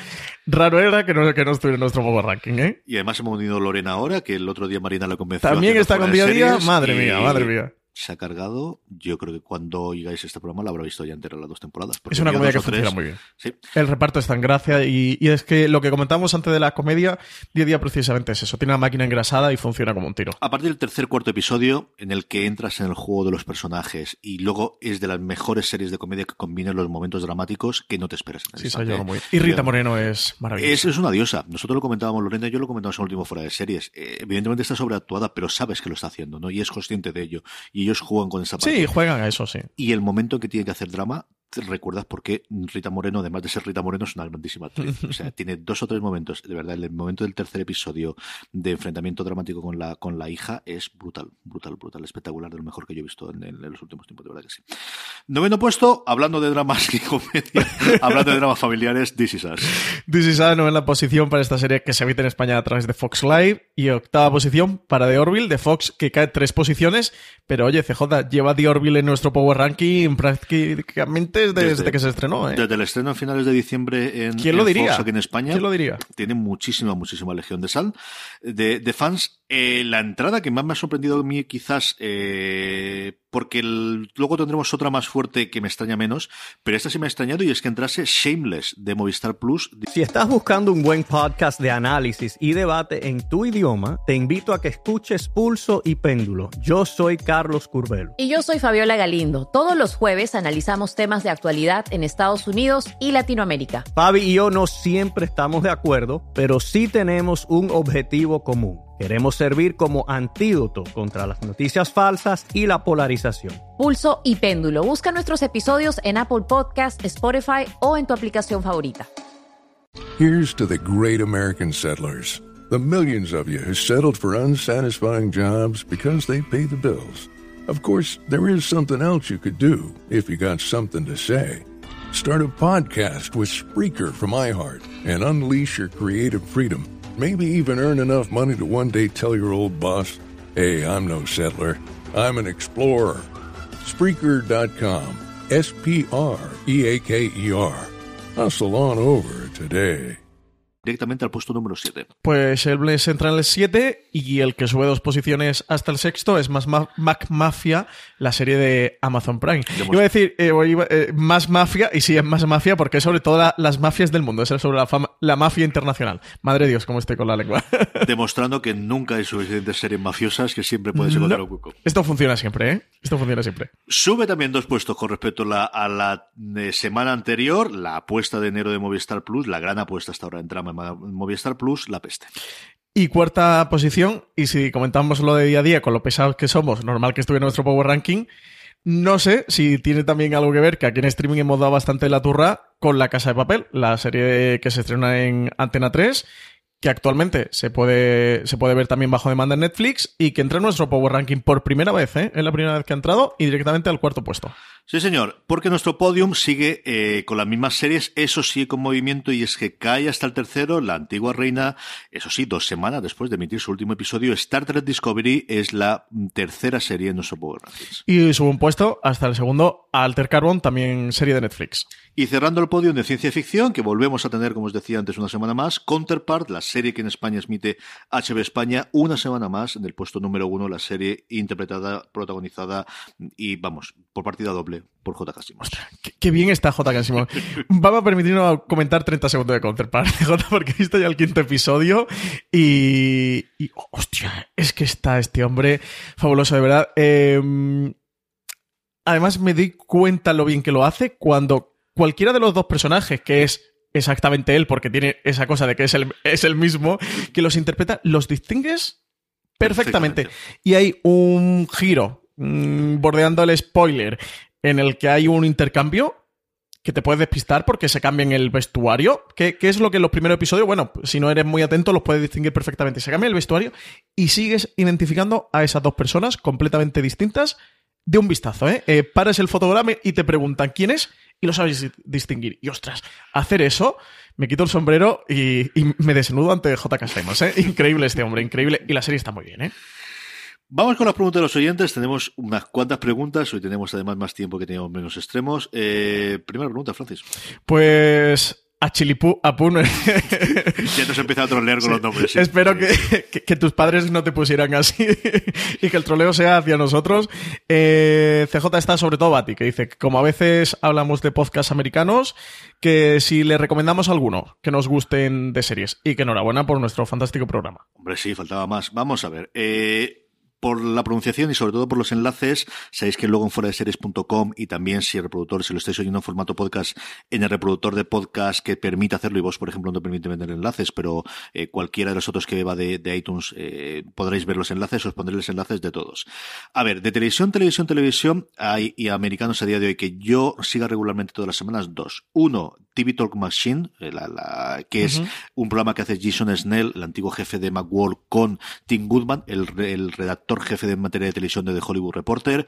raro era que no, que no estuviera en nuestro Power Ranking, ¿eh? Y además hemos unido Lorena ahora, que el otro día Marina la convenció. También está con Día a Día, madre mía, madre mía se ha cargado. Yo creo que cuando oigáis este programa lo habrá visto ya entero las dos temporadas. Es una comedia que funciona muy bien. El reparto está en gracia y, es que lo que comentamos antes de la comedia, día a día precisamente es eso. Tiene una máquina engrasada y funciona como un tiro. A partir del tercer cuarto episodio, en el que entras en el juego de los personajes y luego es de las mejores series de comedia que combinan los momentos dramáticos que no te esperas. sí, muy... Y Rita Moreno es maravillosa. Es, una diosa. Nosotros lo comentábamos, Lorena y yo lo comentábamos en el último fuera de series. Eh, evidentemente está sobreactuada, pero sabes que lo está haciendo, ¿no? Y es consciente de ello. Y ellos juegan con esa parte. Sí, juegan a eso, sí. Y el momento que tiene que hacer drama, recuerdas por qué Rita Moreno, además de ser Rita Moreno, es una grandísima actriz. O sea, tiene dos o tres momentos, de verdad, el momento del tercer episodio de enfrentamiento dramático con la, con la hija es brutal, brutal, brutal, espectacular, de lo mejor que yo he visto en, los últimos tiempos, de verdad que sí. Noveno puesto, hablando de dramas y comedia, hablando de dramas familiares, This Is Us. This Is Us, novena posición para esta serie que se emite en España a través de Fox Live y octava posición para The Orville de Fox, que cae tres posiciones, pero oye, CJ, lleva The Orville en nuestro Power Ranking prácticamente desde, que se estrenó. ¿eh? Desde el estreno a finales de diciembre en, ¿Quién lo diría? aquí en España. ¿Quién lo diría? Tiene muchísima, muchísima legión de sal, de, de fans. Eh, la entrada que más me ha sorprendido a mí quizás eh, porque luego tendremos otra más fuerte que me extraña menos, pero esta sí me ha extrañado y es que entrase Shameless de Movistar Plus. Si estás buscando un buen podcast de análisis y debate en tu idioma, te invito a que escuches Pulso y Péndulo. Yo soy Carlos Curbelo. Y yo soy Fabiola Galindo. Todos los jueves analizamos temas de actualidad en Estados Unidos y Latinoamérica. Fabi y yo no siempre estamos de acuerdo, pero sí tenemos un objetivo común Queremos servir como antídoto contra las noticias falsas y la polarización. Pulso y péndulo. Busca nuestros episodios en Apple Podcast, Spotify o en tu aplicación favorita. Here's to the great American settlers. The millions of you who settled for unsatisfying jobs because they pay the bills. Of course, there is something else you could do if you got something to say. Start a podcast with Spreaker from iHeart and unleash your creative freedom. Maybe even earn enough money to one day tell your old boss, hey, I'm no settler, I'm an explorer. Spreaker.com. S P R E A K E R. Hustle on over today. Directamente al puesto número 7. Pues el Bless entra en el 7 y el que sube dos posiciones hasta el sexto es más Mac Mafia, la serie de Amazon Prime. Iba a decir eh, eh, más mafia, y sí es más mafia porque es sobre todo las mafias del mundo, es sobre la, la mafia internacional. Madre Dios, cómo estoy con la lengua. Demostrando que nunca hay suficientes series mafiosas que siempre puedes encontrar un cuco. Esto funciona siempre, ¿eh? Esto funciona siempre. Sube también dos puestos con respecto a la, a la eh, semana anterior, la apuesta de enero de Movistar Plus, la gran apuesta hasta ahora en trama Movistar Plus, La Peste. Y cuarta posición, y si comentamos lo de día a día con lo pesados que somos, normal que estuviera nuestro Power Ranking, no sé si tiene también algo que ver que aquí en streaming hemos dado bastante la turra con La Casa de Papel, la serie que se estrena en Antena 3 que actualmente se puede, se puede ver también bajo demanda en Netflix y que entra en nuestro Power Ranking por primera vez, ¿eh? Es la primera vez que ha entrado y directamente al cuarto puesto. Sí, señor, porque nuestro podium sigue eh, con las mismas series, eso sí, con movimiento, y es que cae hasta el tercero, la antigua reina, eso sí, dos semanas después de emitir su último episodio, Star Trek Discovery es la tercera serie en nuestro Power Rankings. Y sube un puesto hasta el segundo, Alter Carbon, también serie de Netflix. Y cerrando el podium de ciencia ficción, que volvemos a tener, como os decía antes, una semana más, Counterpart, la serie que en España emite HB España, una semana más, en el puesto número uno, la serie interpretada, protagonizada y, vamos, por partida doble por J. Casimov. Qué, bien está J. Vamos a permitirnos comentar 30 segundos de Counterpart, J, porque he visto ya el quinto episodio y, hostia, es que está este hombre fabuloso, de verdad. Em, además, me di cuenta lo bien que lo hace cuando cualquiera de los dos personajes, que es exactamente él, porque tiene esa cosa de que es el, es el mismo, que los interpreta, los distingues perfectamente. Y hay un giro, mm, bordeando el spoiler, en el que hay un intercambio que te puedes despistar porque se cambia en el vestuario. ¿Qué, es lo que en los primeros episodios, bueno, si no eres muy atento, los puedes distinguir perfectamente. Se cambia el vestuario y sigues identificando a esas dos personas completamente distintas de un vistazo, ¿eh? eh paras el fotograma y te preguntan quién es y lo sabes distinguir. Y ostras, hacer eso, me quito el sombrero y, me desnudo ante J.K. Simons, ¿eh? Increíble este hombre, increíble. Y la serie está muy bien, ¿eh? Vamos con las preguntas de los oyentes. Tenemos unas cuantas preguntas. Hoy tenemos además más tiempo que teníamos menos extremos. Eh, primera pregunta, Francis. Pues a Chilipú, a Puno. ya nos empieza a trolear con los nombres. sí. Espero que- que tus padres no te pusieran así y que el troleo sea hacia nosotros. Eh, CJ está sobre todo Bati, que dice que como a veces hablamos de podcasts americanos, que si le recomendamos alguno que nos gusten de series. Y que enhorabuena por nuestro fantástico programa. Hombre, sí, faltaba más. Vamos a ver. Eh, por la pronunciación y sobre todo por los enlaces, sabéis que luego en fuera de series.com y también si el reproductor, si lo estáis oyendo en formato podcast, en el reproductor de podcast que permite hacerlo y vos, por ejemplo, no permite meter enlaces, pero eh, cualquiera de los otros que va de, de iTunes eh, podréis ver los enlaces, os pondré los enlaces de todos. A ver, de televisión, televisión, televisión, hay y americanos a día de hoy que yo siga regularmente todas las semanas, dos. Uno, TV Talk Machine, eh, la, la- que es un programa que hace Jason Snell, el antiguo jefe de Macworld, con Tim Goodman, el, el redactor jefe de materia de televisión de The Hollywood Reporter.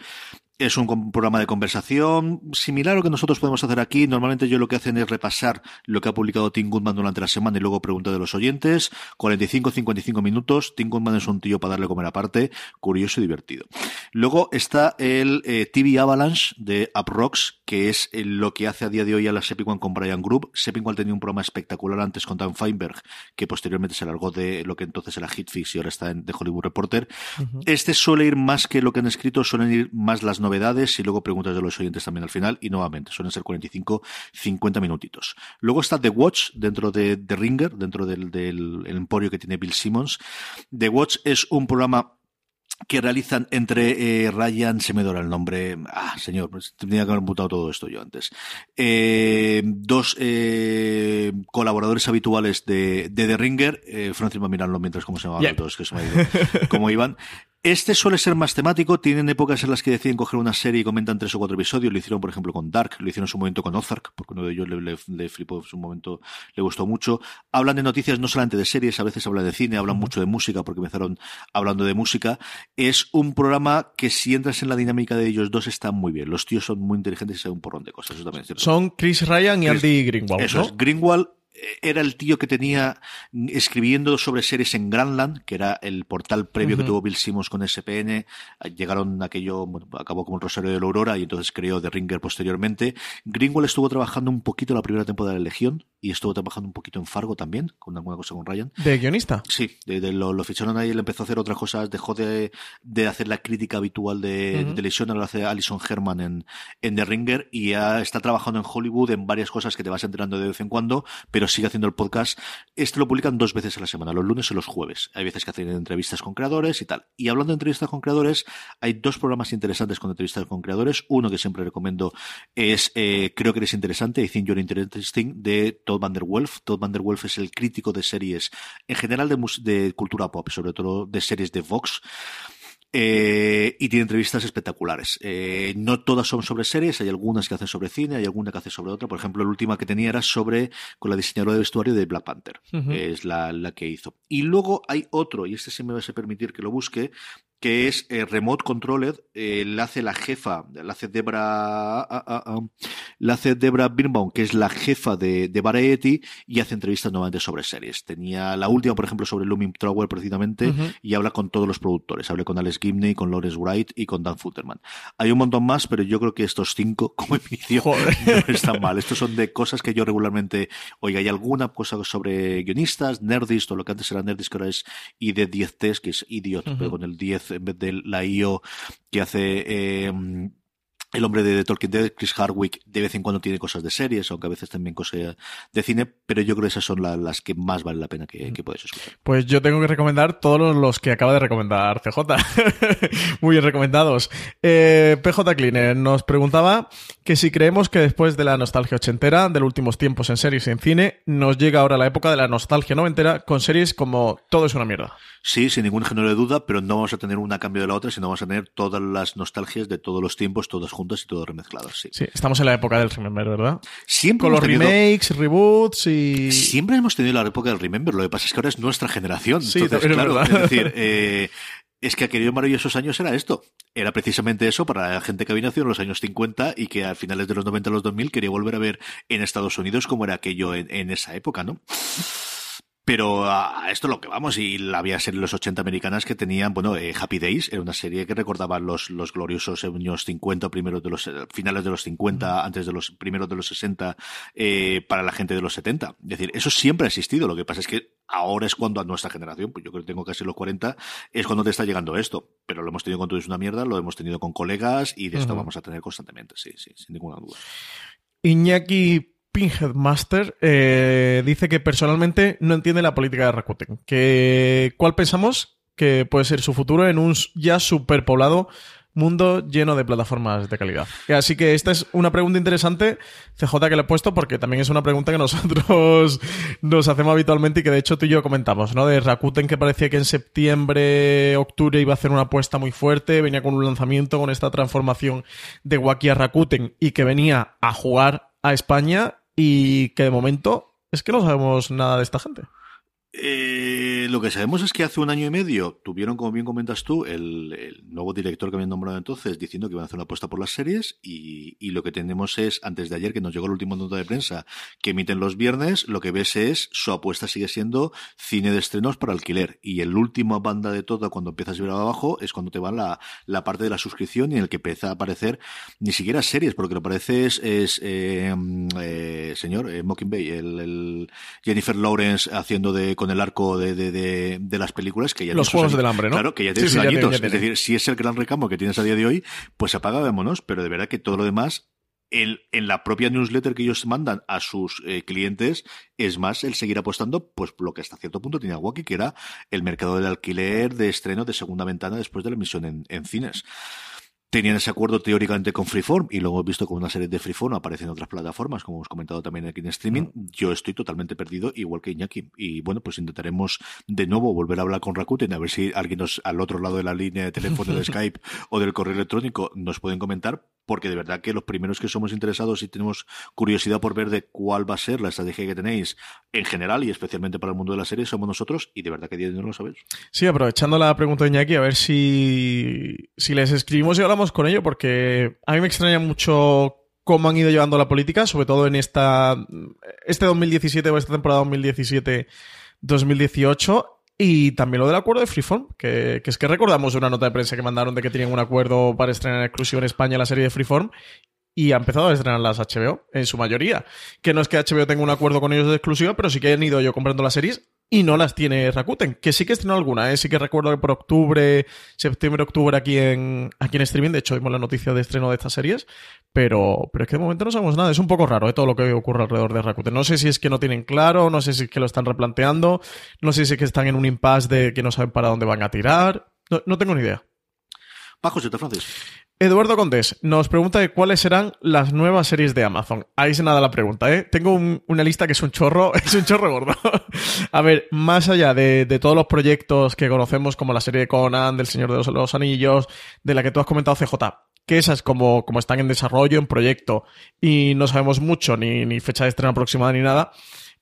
Es un programa de conversación similar a lo que nosotros podemos hacer aquí. Normalmente yo lo que hacen es repasar lo que ha publicado Tim Goodman durante la semana y luego preguntar de los oyentes. 45-55 minutos. Tim Goodman es un tío para darle comer aparte. Curioso y divertido. Luego está el eh, TV Avalanche de Uprocks, que es eh, lo que hace a día de hoy a la Seping One con Brian Group. Seping One tenía un programa espectacular antes con Dan Feinberg, que posteriormente se alargó de lo que entonces era Hitfix y ahora está en The Hollywood Reporter. Este suele ir más que lo que han escrito, suelen ir más las novedades y luego preguntas de los oyentes también al final. Y nuevamente, suelen ser 45, 50 minutitos. Luego está The Watch dentro de The Ringer, dentro del, del el emporio que tiene Bill Simmons. The Watch es un programa que realizan entre eh, Ryan, se me dora el nombre, ah, señor, pues tendría que haber mutado todo esto yo antes. Eh, dos eh, colaboradores habituales de, de The Ringer, Francis va a mirarlo mientras cómo se llamaban Yep. los dos, que se me ha ido, cómo iban. Este suele ser más temático, tienen épocas en las que deciden coger una serie y comentan tres o cuatro episodios, lo hicieron por ejemplo con Dark, lo hicieron en su momento con Ozark, porque uno de ellos le, le, le flipó en su momento, le gustó mucho. Hablan de noticias no solamente de series, a veces hablan de cine, hablan mucho de música, porque empezaron hablando de música. Es un programa que si entras en la dinámica de ellos dos está muy bien. Los tíos son muy inteligentes y saben un porrón de cosas, eso también es cierto. Son Chris Ryan y Chris- Andy Greenwald, Eso ¿no? es. Greenwald era el tío que tenía escribiendo sobre series en Granland, que era el portal previo que tuvo Bill Simmons con SPN. Llegaron aquello, bueno, acabó como el Rosario de la Aurora y entonces creó The Ringer posteriormente. Greenwald estuvo trabajando un poquito la primera temporada de Legión y estuvo trabajando un poquito en Fargo también, con alguna cosa con Ryan. De guionista. Sí, de, de lo, lo ficharon ahí, él empezó a hacer otras cosas, dejó de, de hacer la crítica habitual de, Ujú. de televisión, ahora lo hace Alison Herman en, en The Ringer y ya está trabajando en Hollywood en varias cosas que te vas enterando de vez en cuando, pero sigue haciendo el podcast. Este lo publican dos veces a la semana, los lunes y los jueves. Hay veces que hacen entrevistas con creadores y tal. Y hablando de entrevistas con creadores, hay dos programas interesantes con entrevistas con creadores. Uno que siempre recomiendo es eh, Creo que eres interesante, I think you're interesting, de Todd Van Der Wolf. Todd Van Der Wolf es el crítico de series, en general de, de cultura pop, sobre todo de series de Vox. Eh, y tiene entrevistas espectaculares. Eh, no todas son sobre series, hay algunas que hace sobre cine, hay alguna que hace sobre otra. Por ejemplo, la última que tenía era sobre con la diseñadora de vestuario de Black Panther. Es la, la que hizo. Y luego hay otro, y este sí me vas a permitir que lo busque, que es eh, Remote Controlled, eh, la hace la jefa, la hace Debra, ah, ah, ah, la hace Debra Birnbaum, que es la jefa de, de Variety, y hace entrevistas nuevamente sobre series. Tenía la última, por ejemplo, sobre Looming Tower, precisamente, Ujú. y habla con todos los productores. Hablé con Alex Gibney, con Lawrence Wright y con Dan Futterman. Hay un montón más, pero yo creo que estos cinco, como inicio, no están mal. Estos son de cosas que yo regularmente, oiga, hay alguna cosa sobre guionistas, Nerdist, o lo que antes era Nerdist, que ahora es ID 10 Test, que es Idiot, Ujú. pero con el 10 en vez de la IO que hace eh, el hombre de, de Tolkien Dead, Chris Hardwick, de vez en cuando tiene cosas de series, aunque a veces también cosas de cine, pero yo creo que esas son la- las que más vale la pena que, que puedes escuchar. Pues yo tengo que recomendar todos los- los que acaba de recomendar CJ. Muy bien recomendados. Eh, PJ Cleaner nos preguntaba que si creemos que después de la nostalgia ochentera, de los últimos tiempos en series y en cine, nos llega ahora la época de la nostalgia noventera con series como Todo es una mierda. Sí, sin ningún género de duda, pero no vamos a tener una a cambio de la otra, sino vamos a tener todas las nostalgias de todos los tiempos, todas juntas y todas remezcladas. Sí. Sí, estamos en la época del Remember, ¿verdad? Siempre Con los tenido- remakes, reboots y... Siempre hemos tenido la época del Remember, lo que pasa es que ahora es nuestra generación. Sí, Entonces, es claro, es decir, eh, es que aquellos maravillosos años era esto. Era precisamente eso para la gente que había nacido en los años 50 y que a finales de los 90 a los 2000 quería volver a ver en Estados Unidos cómo era aquello en, en esa época, ¿no? Pero a esto lo que vamos, y la había serie los 80 americanas que tenían, bueno, eh, Happy Days, era una serie que recordaba los, los gloriosos años 50, primeros de los, eh, finales de los 50, antes de los primeros de los 60, eh, para la gente de los 70. Es decir, eso siempre ha existido. Lo que pasa es que ahora es cuando a nuestra generación, pues yo creo que tengo casi los 40, es cuando te está llegando esto. Pero lo hemos tenido con todo es una mierda, lo hemos tenido con colegas y de esto vamos a tener constantemente, sí, sí, sin ninguna duda. Iñaki Pinhead Master eh, dice que personalmente no entiende la política de Rakuten. Que, ¿Cuál pensamos que puede ser su futuro en un ya superpoblado mundo lleno de plataformas de calidad? Así que esta es una pregunta interesante, CJ, que le he puesto porque también es una pregunta que nosotros nos hacemos habitualmente y que de hecho tú y yo comentamos, ¿no? De Rakuten que parecía que en septiembre, octubre iba a hacer una apuesta muy fuerte, venía con un lanzamiento, con esta transformación de Waki a Rakuten y que venía a jugar a España y que de momento es que no sabemos nada de esta gente. Eh, lo que sabemos es que hace un año y medio tuvieron, como bien comentas tú, el, nuevo director que habían nombrado entonces diciendo que iban a hacer una apuesta por las series y, lo que tenemos es, antes de ayer que nos llegó el último nota de prensa que emiten los viernes, lo que ves es su apuesta sigue siendo cine de estrenos para alquiler. Y el último banda de todo cuando empiezas a ver abajo es cuando te va la, la parte de la suscripción y en el que empieza a aparecer ni siquiera series porque lo parece es, eh, eh, señor Mockingbay, el, Jennifer Lawrence haciendo de el arco de, de, de, las películas que ya Los Juegos del Hambre, ¿no? Claro, que ya tiene añitos. Es decir, si es el gran recamo que tienes a día de hoy, pues apaga, vámonos, pero de verdad que todo lo demás el, en la propia newsletter que ellos mandan a sus eh, clientes es más el seguir apostando, pues lo que hasta cierto punto tenía Wacky, que era el mercado del alquiler de estreno de segunda ventana después de la emisión en, en cines tenían ese acuerdo teóricamente con Freeform y luego he visto como una serie de Freeform aparecen en otras plataformas, como hemos comentado también aquí en streaming. Yo estoy totalmente perdido, igual que Iñaki. Y bueno, pues intentaremos de nuevo volver a hablar con Rakuten, a ver si alguien nos, al otro lado de la línea de teléfono de Skype o del correo electrónico nos pueden comentar, porque de verdad que los primeros que somos interesados y tenemos curiosidad por ver de cuál va a ser la estrategia que tenéis en general y especialmente para el mundo de la serie somos nosotros y de verdad que no lo sabéis. Sí, aprovechando la pregunta de Iñaki, a ver si, si les escribimos y hablamos con ello, porque a mí me extraña mucho cómo han ido llevando la política, sobre todo en esta este 2017 o esta temporada 2017-2018 y también lo del acuerdo de Freeform, que, es que recordamos una nota de prensa que mandaron de que tenían un acuerdo para estrenar en exclusión en España la serie de Freeform y ha empezado a estrenar las HBO, en su mayoría. Que no es que HBO tenga un acuerdo con ellos de exclusiva, pero sí que han ido yo comprando las series y no las tiene Rakuten, que sí que estrenó alguna, ¿eh? sí que recuerdo que por octubre, septiembre, octubre aquí en, aquí en streaming, de hecho vimos la noticia de estreno de estas series, pero, pero es que de momento no sabemos nada, es un poco raro ¿eh? todo lo que ocurre alrededor de Rakuten. No sé si es que no tienen claro, no sé si es que lo están replanteando, no sé si es que están en un impasse de que no saben para dónde van a tirar, no, no tengo ni idea. Bajo, te Francis. Eduardo Condés nos pregunta cuáles serán las nuevas series de Amazon. Ahí se nada la pregunta, ¿eh? Tengo una lista que es un chorro, es un chorro gordo. a ver, más allá de, todos los proyectos que conocemos, como la serie de Conan, del Señor de los, Anillos, de la que tú has comentado, CJ, que esas como, como están en desarrollo, en proyecto, y no sabemos mucho, ni, ni fecha de estreno aproximada ni nada,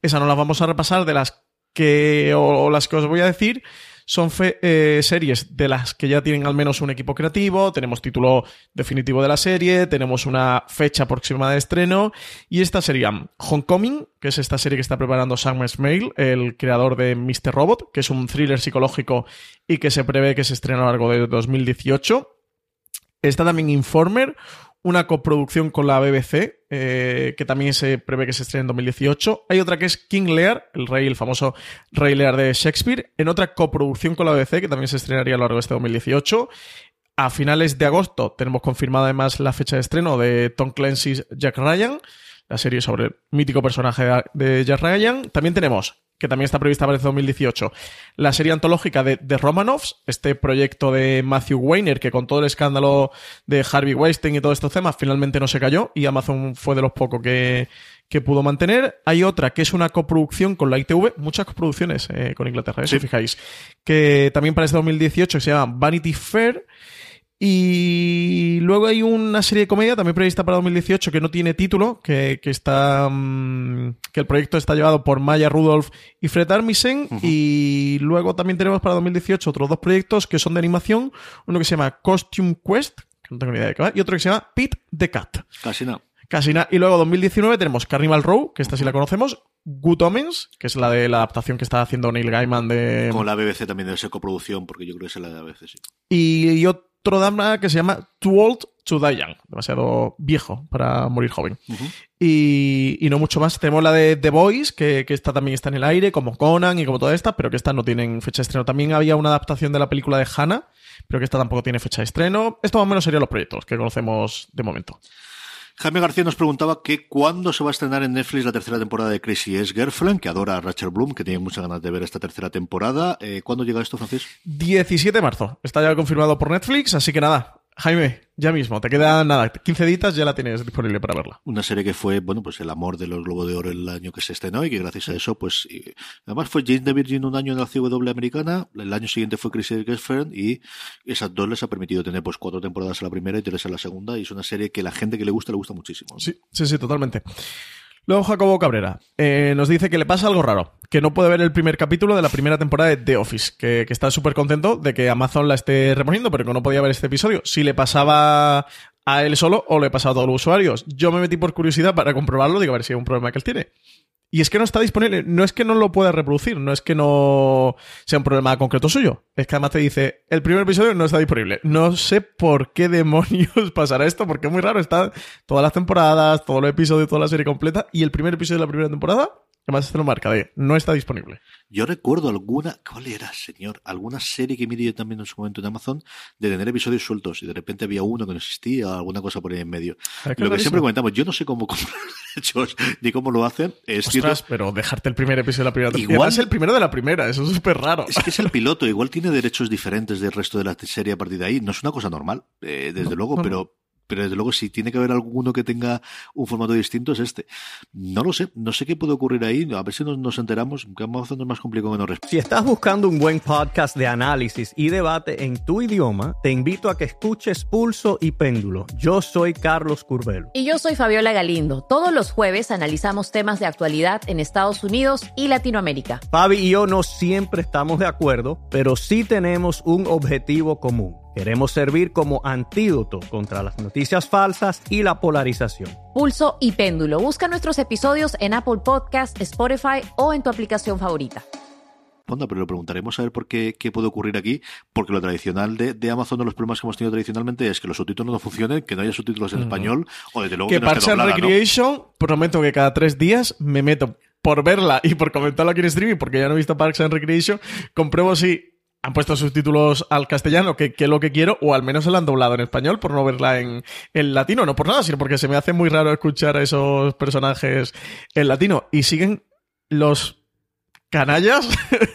esas no las vamos a repasar de las que, o las que os voy a decir, son eh, series de las que ya tienen al menos un equipo creativo, tenemos título definitivo de la serie, tenemos una fecha próxima de estreno, y esta sería Homecoming, que es esta serie que está preparando Sam Smale, el creador de Mr. Robot, que es un thriller psicológico y que se prevé que se estrene a lo largo de 2018. Está también Informer, una coproducción con la BBC, eh, que también se prevé que se estrene en 2018. Hay otra que es King Lear, el rey, el famoso rey Lear de Shakespeare, en otra coproducción con la BBC, que también se estrenaría a lo largo de este 2018. A finales de agosto tenemos confirmada además la fecha de estreno de Tom Clancy's Jack Ryan, la serie sobre el mítico personaje de Jack Ryan. También tenemos que también está prevista para el 2018, la serie antológica de The Romanovs, este proyecto de Matthew Weiner, que con todo el escándalo de Harvey Weinstein y todos estos temas, finalmente no se cayó y Amazon fue de los pocos que, que pudo mantener. Hay otra que es una coproducción con la ITV, muchas coproducciones eh, con Inglaterra, ¿eh? si fijáis, que también para este 2018 se llama Vanity Fair y luego hay una serie de comedia también prevista para 2018 que no tiene título, que, está mm, que el proyecto está llevado por Maya Rudolph y Fred Armisen. Y luego también tenemos para 2018 otros dos proyectos que son de animación. Uno que se llama Costume Quest, que no tengo ni idea de qué va, y otro que se llama Pete the Cat. Casi no. Casi nada. Y luego 2019 tenemos Carnival Row, que esta sí la conocemos. Good Omens, que es la de la adaptación que está haciendo Neil Gaiman de... Con la BBC también debe ser coproducción, porque yo creo que es la de la BBC, sí. Y, y otro drama que se llama Too Old to Die Young, demasiado viejo para morir joven. y, y no mucho más. Tenemos la de The Boys, que, que esta también está en el aire, como Conan y como toda esta, pero que esta no tienen fecha de estreno. También había una adaptación de la película de Hannah, pero que esta tampoco tiene fecha de estreno. Esto más o menos serían los proyectos que conocemos de momento. Jaime García nos preguntaba que cuándo se va a estrenar en Netflix la tercera temporada de Crazy Ex Girlfriend, que adora a Rachel Bloom, que tiene muchas ganas de ver esta tercera temporada. Eh, ¿Cuándo llega esto, Francis? 17 de marzo. Está ya confirmado por Netflix, así que nada. Jaime, ya mismo, te quedan nada, 15 ditas, ya la tienes disponible para verla. Una serie que fue, bueno, pues el amor de los Globos de Oro el año que se estrenó y que gracias a eso, pues, y, además fue Jane de Virgin un año en la CW americana, el año siguiente fue Ex Girlfriend y esas dos les ha permitido tener pues cuatro temporadas a la primera y tres a la segunda y es una serie que la gente que le gusta le gusta muchísimo. Sí, sí, sí, totalmente. Luego Jacobo Cabrera eh, nos dice que le pasa algo raro, que no puede ver el primer capítulo de la primera temporada de The Office, que, está súper contento de que Amazon la esté reponiendo, pero que no podía ver este episodio. Si le pasaba a él solo o le pasaba a todos los usuarios. Yo me metí por curiosidad para comprobarlo, digo a ver si hay un problema que él tiene. Y es que no está disponible. No es que no lo pueda reproducir, no es que no sea un problema concreto suyo. Es que además te dice, el primer episodio no está disponible. No sé por qué demonios pasará esto, porque es muy raro. Están todas las temporadas, todos los episodios, toda la serie completa, y el primer episodio de la primera temporada, además se lo marca de, no está disponible. Yo recuerdo alguna, ¿cuál era, señor? Alguna serie que miré yo también en su momento en Amazon de tener episodios sueltos y de repente había uno que no existía, alguna cosa por ahí en medio. Que Lo que siempre comentamos, yo no sé cómo comprar ni cómo lo hacen. Es cierto- pero dejarte el primer episodio de la primera. Igual- es el primero de la primera, eso es súper raro. Es que es el piloto, igual tiene derechos diferentes del resto de la serie a partir de ahí. No es una cosa normal, eh, desde luego, no. pero pero desde luego si tiene que haber alguno que tenga un formato distinto es este. No lo sé, no sé qué puede ocurrir ahí, a ver si nos, nos enteramos, que Amazon es más complicado que nos. Si estás buscando un buen podcast de análisis y debate en tu idioma, te invito a que escuches Pulso y Péndulo. Yo soy Carlos Curvelo. Y yo soy Fabiola Galindo. Todos los jueves analizamos temas de actualidad en Estados Unidos y Latinoamérica. Fabi y yo no siempre estamos de acuerdo, pero sí tenemos un objetivo común. Queremos servir como antídoto contra las noticias falsas y la polarización. Pulso y péndulo. Busca nuestros episodios en Apple Podcast, Spotify o en tu aplicación favorita. Responda, pero lo preguntaremos a ver por qué, qué puede ocurrir aquí, porque lo tradicional de, de Amazon, de los problemas que hemos tenido tradicionalmente, es que los subtítulos no funcionen, que no haya subtítulos en español, o desde luego que, que no esté Parks and doblada, ¿no? Recreation, prometo que cada tres días me meto por verla y por comentarlo aquí en streaming, porque ya no he visto Parks and Recreation, compruebo si han puesto subtítulos al castellano, que, que es lo que quiero, o al menos se la han doblado en español por no verla en, latino. No por nada, sino porque se me hace muy raro escuchar a esos personajes en latino. Y siguen los canallas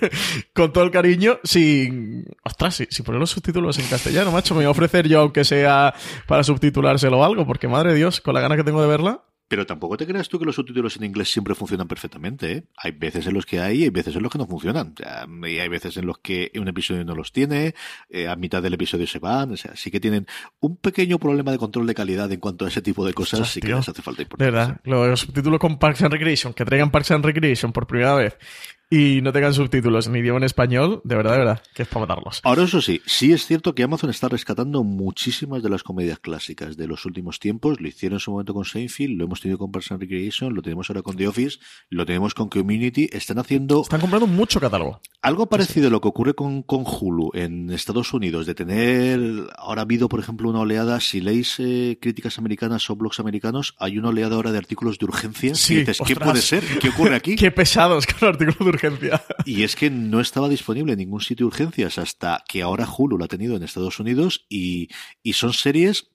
con todo el cariño sin ostras si, si poner los subtítulos en castellano macho me voy a ofrecer yo aunque sea para subtitulárselo o algo porque madre de dios con la gana que tengo de verla Pero tampoco te creas tú que los subtítulos en inglés siempre funcionan perfectamente, ¿eh? Hay veces en los que hay y hay veces en los que no funcionan. O sea, y hay veces en los que un episodio no los tiene, eh, a mitad del episodio se van, o sea, sí que tienen un pequeño problema de control de calidad en cuanto a ese tipo de cosas, Ostras, sí que les hace falta importancia. verdad los subtítulos con Parks and Recreation que traigan Parks and Recreation por primera vez y no tengan subtítulos en idioma en español de verdad de verdad que es para matarlos Ahora, eso sí, sí es cierto que Amazon está rescatando muchísimas de las comedias clásicas de los últimos tiempos. Lo hicieron en su momento con Seinfeld, lo hemos tenido con Parks and Recreation, lo tenemos ahora con The Office, lo tenemos con Community. Están haciendo están comprando mucho catálogo algo parecido a lo que ocurre con, con Hulu en Estados Unidos, de tener, ahora ha habido, por ejemplo, una oleada, si leéis eh, críticas americanas o blogs americanos, hay una oleada ahora de artículos de urgencia. Sí, y dices, ¿qué ostras. puede ser? ¿Qué ocurre aquí? qué pesados con el artículo de urgencia Y es que no estaba disponible en ningún sitio de urgencias hasta que ahora Hulu lo ha tenido en Estados Unidos y, y son series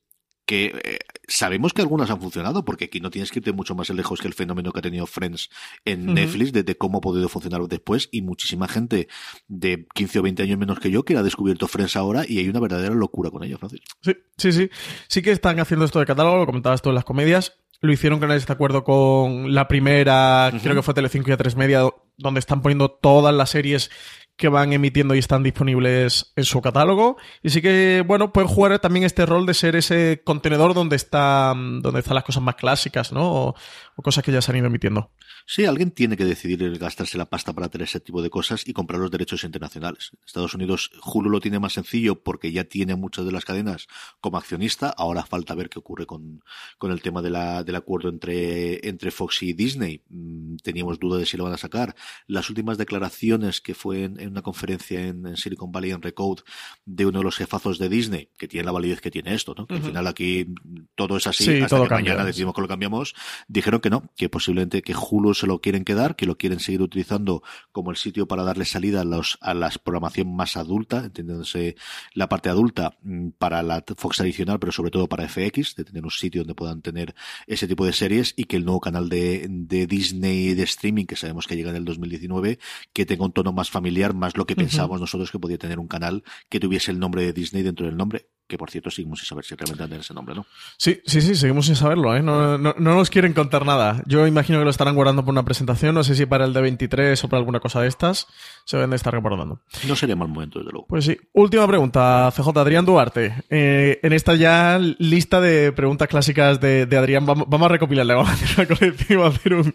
que eh, sabemos que algunas han funcionado porque aquí no tienes que irte mucho más lejos que el fenómeno que ha tenido Friends en. Netflix de, de cómo ha podido funcionar después y muchísima gente de 15 o 20 años menos que yo que ha descubierto Friends ahora y hay una verdadera locura con ello, Francis. Sí, sí, sí. Sí que están haciendo esto de catálogo, lo comentabas tú en las comedias. Lo hicieron con este acuerdo con la primera, creo que fue Telecinco y A3 Media, donde están poniendo todas las series que van emitiendo y están disponibles en su catálogo. Y sí que, bueno, pueden jugar también este rol de ser ese contenedor donde, está, donde están las cosas más clásicas, ¿no? O, o cosas que ya se han ido emitiendo. Sí, alguien tiene que decidir gastarse la pasta para tener ese tipo de cosas y comprar los derechos internacionales. Estados Unidos, Hulu lo tiene más sencillo porque ya tiene muchas de las cadenas como accionista. Ahora falta ver qué ocurre con, con el tema de la, del acuerdo entre, entre Fox y Disney. Mm, teníamos duda de si lo van a sacar. Las últimas declaraciones que fue en, una conferencia en, Silicon Valley en Recode de uno de los jefazos de Disney, que tiene la validez que tiene esto, ¿no? Que al final aquí todo es así, hasta que mañana decidimos que lo cambiamos, dijeron que no, que posiblemente que Hulu se lo quieren quedar, que lo quieren seguir utilizando como el sitio para darle salida a los a la programación más adulta, entendiéndose la parte adulta mm, para la Fox adicional, pero sobre todo para FX, de tener un sitio donde puedan tener ese tipo de series y que el nuevo canal de, de Disney de streaming, que sabemos que llega en el 2019, que tenga un tono más familiar, más lo que pensábamos nosotros que podía tener un canal que tuviese el nombre de Disney dentro del nombre que por cierto seguimos sin saber si realmente tener ese nombre, ¿no? Sí, sí, sí, seguimos sin saberlo, ¿eh? No, no, no, nos quieren contar nada. Yo imagino que lo estarán guardando por una presentación, no sé si para el de 23 o para alguna cosa de estas, se deben de estar guardando. No sería mal momento, desde luego. Pues sí. Última pregunta, CJ, Adrián Duarte. Eh, en esta ya lista de preguntas clásicas de, Adrián, vamos, a recopilarle, vamos a hacer una colección, vamos a hacer un,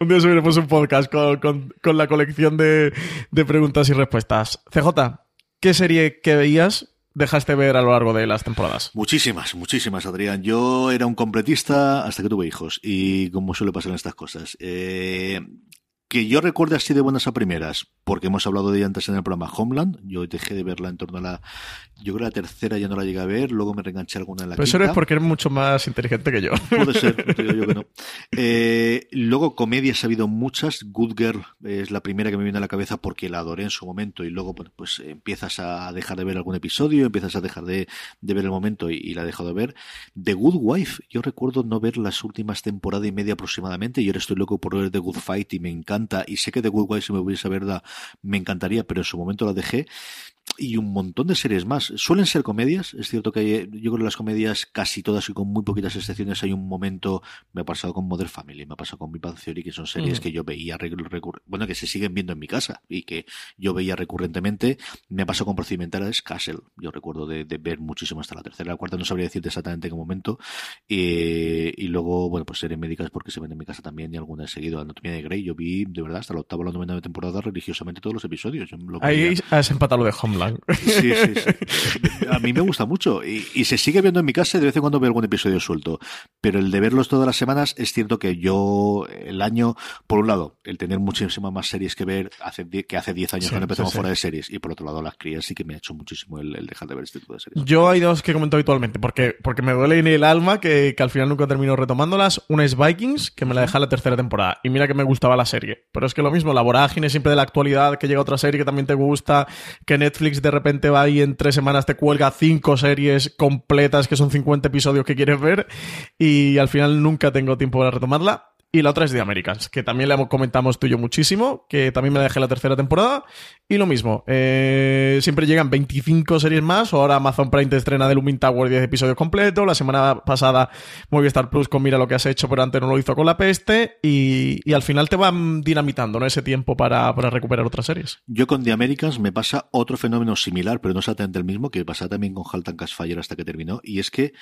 un día subiremos un podcast con, con la colección de, de preguntas y respuestas. CJ, ¿qué serie que veías dejaste ver a lo largo de las temporadas? Muchísimas, muchísimas, Adrián. Yo era un completista hasta que tuve hijos y como suele pasar en estas cosas. Eh, que yo recuerde así de buenas a primeras, porque hemos hablado de ella antes en el programa Homeland, yo dejé de verla en torno a la, yo creo que la tercera ya no la llegué a ver, luego me reenganché alguna en la Pero eso es porque eres mucho más inteligente que yo. Puede ser, te digo yo que no. Eh, luego comedias ha habido muchas, Good Girl es la primera que me viene a la cabeza porque la adoré en su momento y luego pues empiezas a dejar de ver algún episodio, empiezas a dejar de, de ver el momento y, la he dejado de ver. The Good Wife, yo recuerdo no ver las últimas temporadas y media aproximadamente y ahora estoy loco por ver The Good Fight y me encanta y sé que The Good Wife si me hubiese verla me encantaría, pero en su momento la dejé y un montón de series más. Suelen ser comedias, es cierto que yo creo que las comedias casi todas y con muy poquitas excepciones hay un momento, me ha pasado con Mother Family, me ha pasado con Mi Bang Theory, que son series mm. que yo veía bueno, que se siguen viendo en mi casa y que yo veía recurrentemente. Me ha pasado con Procedimentales Castle, yo recuerdo de, ver muchísimo hasta la tercera, la cuarta no sabría decirte exactamente en qué momento. y luego, bueno, pues series médicas porque se ven en mi casa también y alguna he seguido. Anatomía de Grey, yo vi de verdad hasta la octava o la novena temporada religiosamente todos los episodios. Ahí has empatado lo de Homeland. Sí, sí, sí. A mí me gusta mucho y, se sigue viendo en mi casa y de vez en cuando veo algún episodio suelto. Pero el de verlos todas las semanas es cierto que yo, el año, por un lado, el tener muchísimas más series que ver hace que hace 10 años cuando empezamos fuera de series y por otro lado las crías sí que me ha hecho muchísimo el, dejar de ver este tipo de series. Yo hay dos que comento habitualmente porque, porque me duele en el alma que, que al final nunca termino retomándolas. Una es Vikings, que me la deja la tercera temporada y mira que me gustaba la serie. Pero es que lo mismo, la vorágine siempre de la actualidad, que llega otra serie que también te gusta, que Netflix de repente va ahí en tres semanas te cuelga cinco series completas que son 50 episodios que quieres ver y al final nunca tengo tiempo para retomarla. Y la otra es The Americans, que también le comentamos tú y yo muchísimo, que también me dejé la tercera temporada. Y lo mismo, eh, siempre llegan 25 series más, ahora Amazon Prime te estrena The Looming Tower 10 episodios completos, la semana pasada Movistar Plus con Mira lo que has hecho, pero antes no lo hizo con La Peste, y, al final te van dinamitando ¿no? ese tiempo para, para, recuperar otras series. Yo con The Americans me pasa otro fenómeno similar, pero no exactamente el mismo, que pasa también con Halt and Fire hasta que terminó, y es que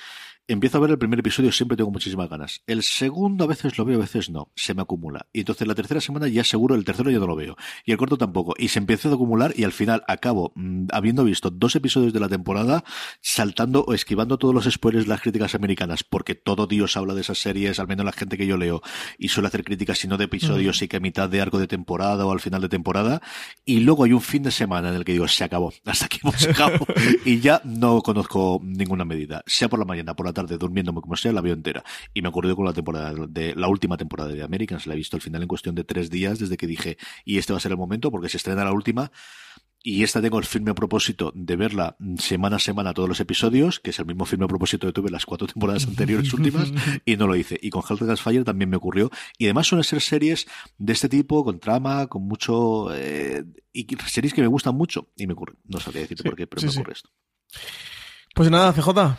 empiezo a ver el primer episodio, siempre tengo muchísimas ganas. El segundo a veces lo veo, a veces no, se me acumula. Y entonces la tercera semana ya seguro, el tercero ya no lo veo. Y el cuarto tampoco. Y se empieza a acumular y al final acabo, mm, habiendo visto dos episodios de la temporada, saltando o esquivando todos los spoilers de las críticas americanas, porque todo Dios habla de esas series, al menos la gente que yo leo, y suele hacer críticas, si no de episodios, y que a mitad de arco de temporada o al final de temporada. Y luego hay un fin de semana en el que digo, se acabó, hasta aquí hemos llegado. y ya no conozco ninguna medida. Sea por la mañana, por la tarde, durmiéndome como sea, la veo entera. Y me ocurrió con la temporada de la última temporada de Americans. La he visto al final en cuestión de tres días desde que dije, y este va a ser el momento porque se estrena la última. Y esta tengo el firme propósito de verla semana a semana todos los episodios, que es el mismo firme propósito que tuve las cuatro temporadas anteriores últimas, y no lo hice. Y con Halt Fire también me ocurrió. Y además suelen ser series de este tipo, con trama, con mucho... Eh, y series que me gustan mucho. Y me ocurre. No sabría decirte por qué, pero me ocurre esto. Pues nada, CJ,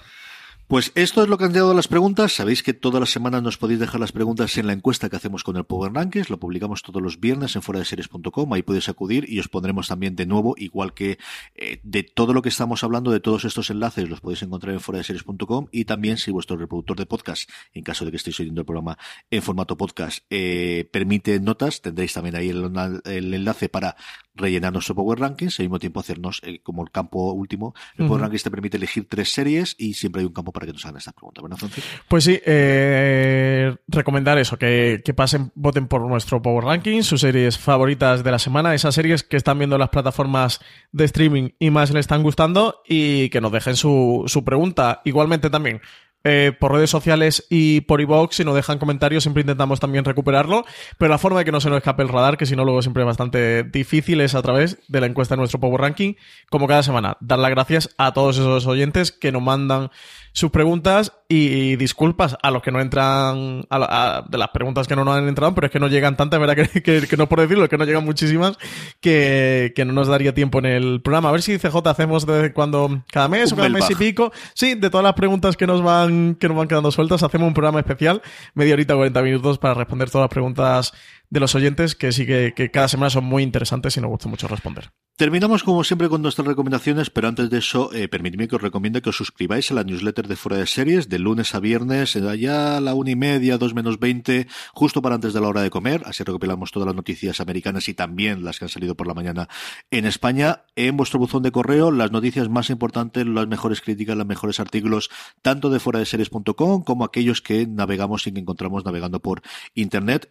Pues esto es lo que han llegado las preguntas. Sabéis que todas las semanas nos podéis dejar las preguntas en la encuesta que hacemos con el Power Rankings. Lo publicamos todos los viernes en fuera de series.com. Ahí podéis acudir y os pondremos también de nuevo, igual que eh, de todo lo que estamos hablando, de todos estos enlaces, los podéis encontrar en fuera de series.com y también si vuestro reproductor de podcast, en caso de que estéis oyendo el programa en formato podcast, eh, permite notas, tendréis también ahí el enlace para rellenar nuestro Power Rankings y al mismo tiempo hacernos eh, como el campo último. El Power Rankings te permite elegir tres series y siempre hay un campo para que nos hagan esta pregunta, ¿verdad, Francis? Pues sí, eh, recomendar eso, que, que, pasen, voten por nuestro Power Rankings, sus series favoritas de la semana, esas series que están viendo las plataformas de streaming y más les están gustando y que nos dejen su, su pregunta. Igualmente también, eh, por redes sociales y por iVoox, si nos dejan comentarios, siempre intentamos también recuperarlo. Pero la forma de que no se nos escape el radar, que si no, luego siempre es bastante difícil, es a través de la encuesta de nuestro Power Ranking. Como cada semana, dar las gracias a todos esos oyentes que nos mandan sus preguntas y disculpas a los que no entran, a, de las preguntas que no nos han entrado, pero es que no llegan tantas, ¿verdad? Que, que, que no por decirlo, que no llegan muchísimas, que, que, no nos daría tiempo en el programa. A ver si CJ hacemos de cuando, cada mes o cada mes y pico, sí, de todas las preguntas que nos van, que nos van quedando sueltas, hacemos un programa especial, media horita, 40 minutos para responder todas las preguntas de los oyentes, que sí que, cada semana son muy interesantes y nos gusta mucho responder. Terminamos como siempre con nuestras recomendaciones, pero antes de eso, eh, permitidme que os recomiende que os suscribáis a la newsletter de Fuera de Series de lunes a viernes, allá a la una y media, dos menos veinte, justo para antes de la hora de comer. Así recopilamos todas las noticias americanas y también las que han salido por la mañana en España. En vuestro buzón de correo, las noticias más importantes, las mejores críticas, los mejores artículos, tanto de fuera de series.com como aquellos que navegamos y que encontramos navegando por internet.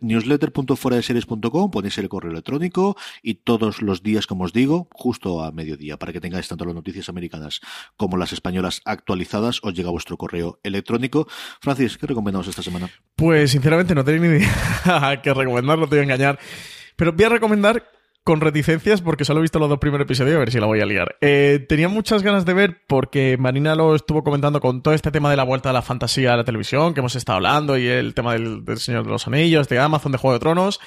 Newsletter.fueradeseries.com, ponéis el correo electrónico y todos los días, como os digo, justo a mediodía, para que tengáis tanto las noticias americanas como las españolas actualizadas, os llega vuestro correo electrónico. Francis, ¿qué recomendamos esta semana? Pues sinceramente no tengo ni idea que recomendar, no te voy a engañar. Pero voy a recomendar con reticencias porque solo he visto los dos primeros episodios, a ver si la voy a liar. Eh, tenía muchas ganas de ver porque Marina lo estuvo comentando con todo este tema de la vuelta de la fantasía a la televisión que hemos estado hablando y el tema del, Señor de los Anillos, de Amazon, de Juego de Tronos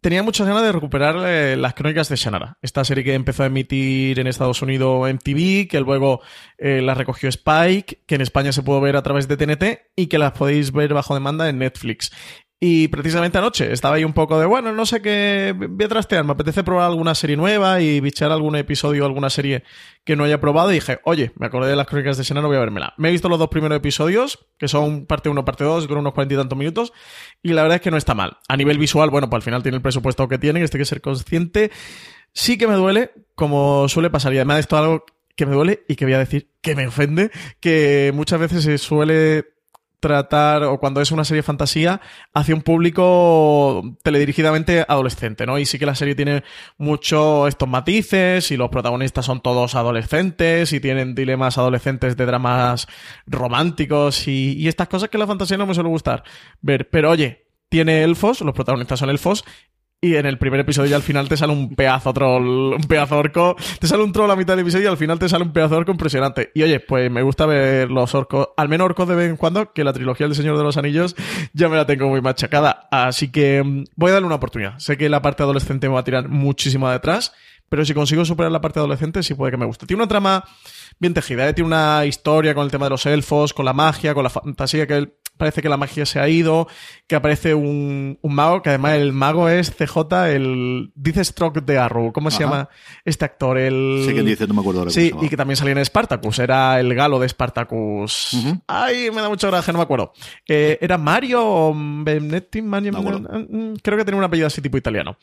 tenía muchas ganas de recuperar eh, las crónicas de Shannara, esta serie que empezó a emitir en Estados Unidos en TV, que luego eh, la recogió Spike, que en España se pudo ver a través de TNT y que las podéis ver bajo demanda en Netflix. Y precisamente anoche estaba ahí un poco de, bueno, no sé qué, voy a trastear, me apetece probar alguna serie nueva y bichar algún episodio alguna serie que no haya probado y dije, oye, me acordé de las crónicas de Shannara, voy a vermela. Me he visto los dos primeros episodios, que son parte 1, parte 2, con unos cuarenta y tantos minutos, y la verdad es que no está mal. A nivel visual, bueno, pues al final tiene el presupuesto que tiene, este que ser consciente. Sí que me duele, como suele pasar, y además esto es algo que me duele y que voy a decir que me ofende, que muchas veces se suele tratar, o cuando es una serie de fantasía, hacia un público teledirigidamente adolescente, ¿no? Y sí que la serie tiene mucho estos matices y los protagonistas son todos adolescentes y tienen dilemas adolescentes de dramas románticos y, y estas cosas que la fantasía no me suele gustar ver. Pero oye, tiene elfos, los protagonistas son elfos, y en el primer episodio ya al final te sale un pedazo troll, un pedazo orco, te sale un troll a mitad del episodio y al final te sale un pedazo orco impresionante. Y oye, pues me gusta ver los orcos, al menos orcos de vez en cuando, que la trilogía del Señor de los Anillos ya me la tengo muy machacada. Así que mm, voy a darle una oportunidad. Sé que la parte adolescente me va a tirar muchísimo detrás, pero si consigo superar la parte adolescente sí puede que me guste. Tiene una trama bien tejida, ¿eh? tiene una historia con el tema de los elfos, con la magia, con la fantasía que él parece que la magia se ha ido, que aparece un, un mago, que además el mago es CJ, el... Dice Stroke de Arrow, ¿cómo se llama este actor? El... Sí, que dice, no me acuerdo ahora Sí, y que también salía en Spartacus, era el galo de Spartacus. Ay, me da mucho gracia, no me acuerdo. Eh, ¿Era Mario Benetti? Mario, mm, creo que tenía un apellido así tipo italiano.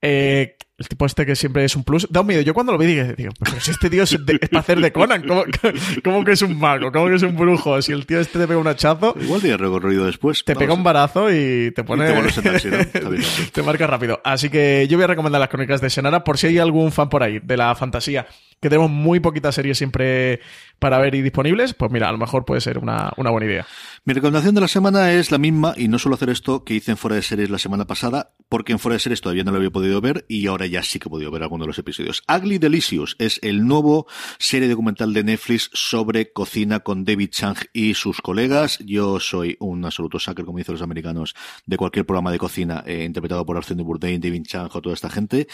Eh, el tipo este que siempre es un plus. Da un miedo. Yo cuando lo vi dije, digo, pero si este tío es, para hacer de Conan, ¿cómo, ¿cómo, que es un mago? ¿Cómo que es un brujo? Si el tío este te pega un hachazo. Igual tiene recorrido después. Te pega un barazo y te pone. te, te marca rápido. Así que yo voy a recomendar las crónicas de Senara por si hay algún fan por ahí de la fantasía que tenemos muy poquitas series siempre para ver y disponibles, pues mira, a lo mejor puede ser una, una, buena idea. Mi recomendación de la semana es la misma, y no suelo hacer esto que hice en Fuera de Series la semana pasada, porque en Fuera de Series todavía no lo había podido ver, y ahora ya sí que he podido ver alguno de los episodios. Ugly Delicious es el nuevo serie documental de Netflix sobre cocina con David Chang y sus colegas. Yo soy un absoluto sucker, como dicen los americanos, de cualquier programa de cocina eh, interpretado por Arsène Bourdain, David Chang o toda esta gente.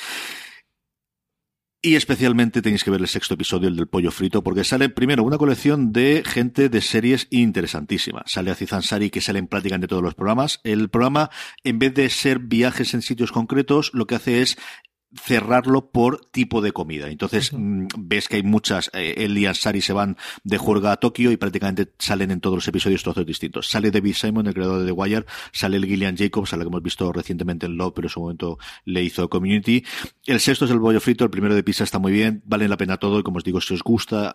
Y especialmente tenéis que ver el sexto episodio, el del pollo frito, porque sale primero una colección de gente de series interesantísima. Sale Aziz Ansari, que sale en prácticamente todos los programas. El programa, en vez de ser viajes en sitios concretos, lo que hace es cerrarlo por tipo de comida. Entonces, mm, ves que hay muchas, eh, él y Ansari se van de juerga a Tokio y prácticamente salen en todos los episodios trozos distintos. Sale David Simon, el creador de The Wire, sale el Gillian Jacobs, a la que hemos visto recientemente en Love, pero en su momento le hizo Community. El sexto es el bollo frito, el primero de pizza está muy bien, vale la pena todo y como os digo, si os gusta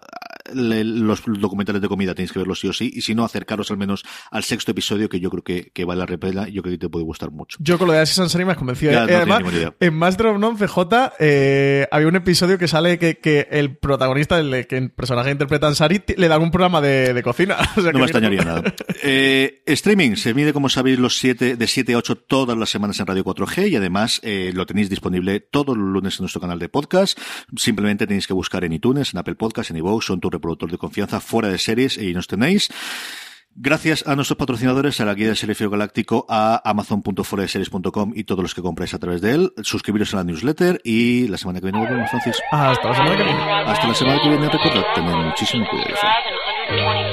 los documentales de comida tenéis que verlos sí o sí, y si no, acercaros al menos al sexto episodio que yo creo que, que vale la y yo creo que te puede gustar mucho. Yo con lo de Aziz Ansari me has convencido. Ya, Eh, no además, en Master of None, CJ, eh, había un episodio que sale que, que el protagonista, el, que el personaje interpreta a Ansari, t- le dan un programa de, de cocina. O sea No me mira- extrañaría nada. Eh, streaming se mide, como sabéis, los siete, de 7 a 8 todas las semanas en Radio 4G y además eh, lo tenéis disponible todos los lunes en nuestro canal de podcast. Simplemente tenéis que buscar en iTunes, en Apple Podcast, en iVoox, son tu reproductor de confianza fuera de series y nos tenéis. Gracias a nuestros patrocinadores, a la guía del Serifio Galáctico, a amazon.foradeseries.com y todos los que compráis a través de él. Suscribiros a la newsletter y la semana que viene volvemos, Francis. Hasta la semana que viene. Hasta la semana que viene, recordad, tened muchísimo cuidado.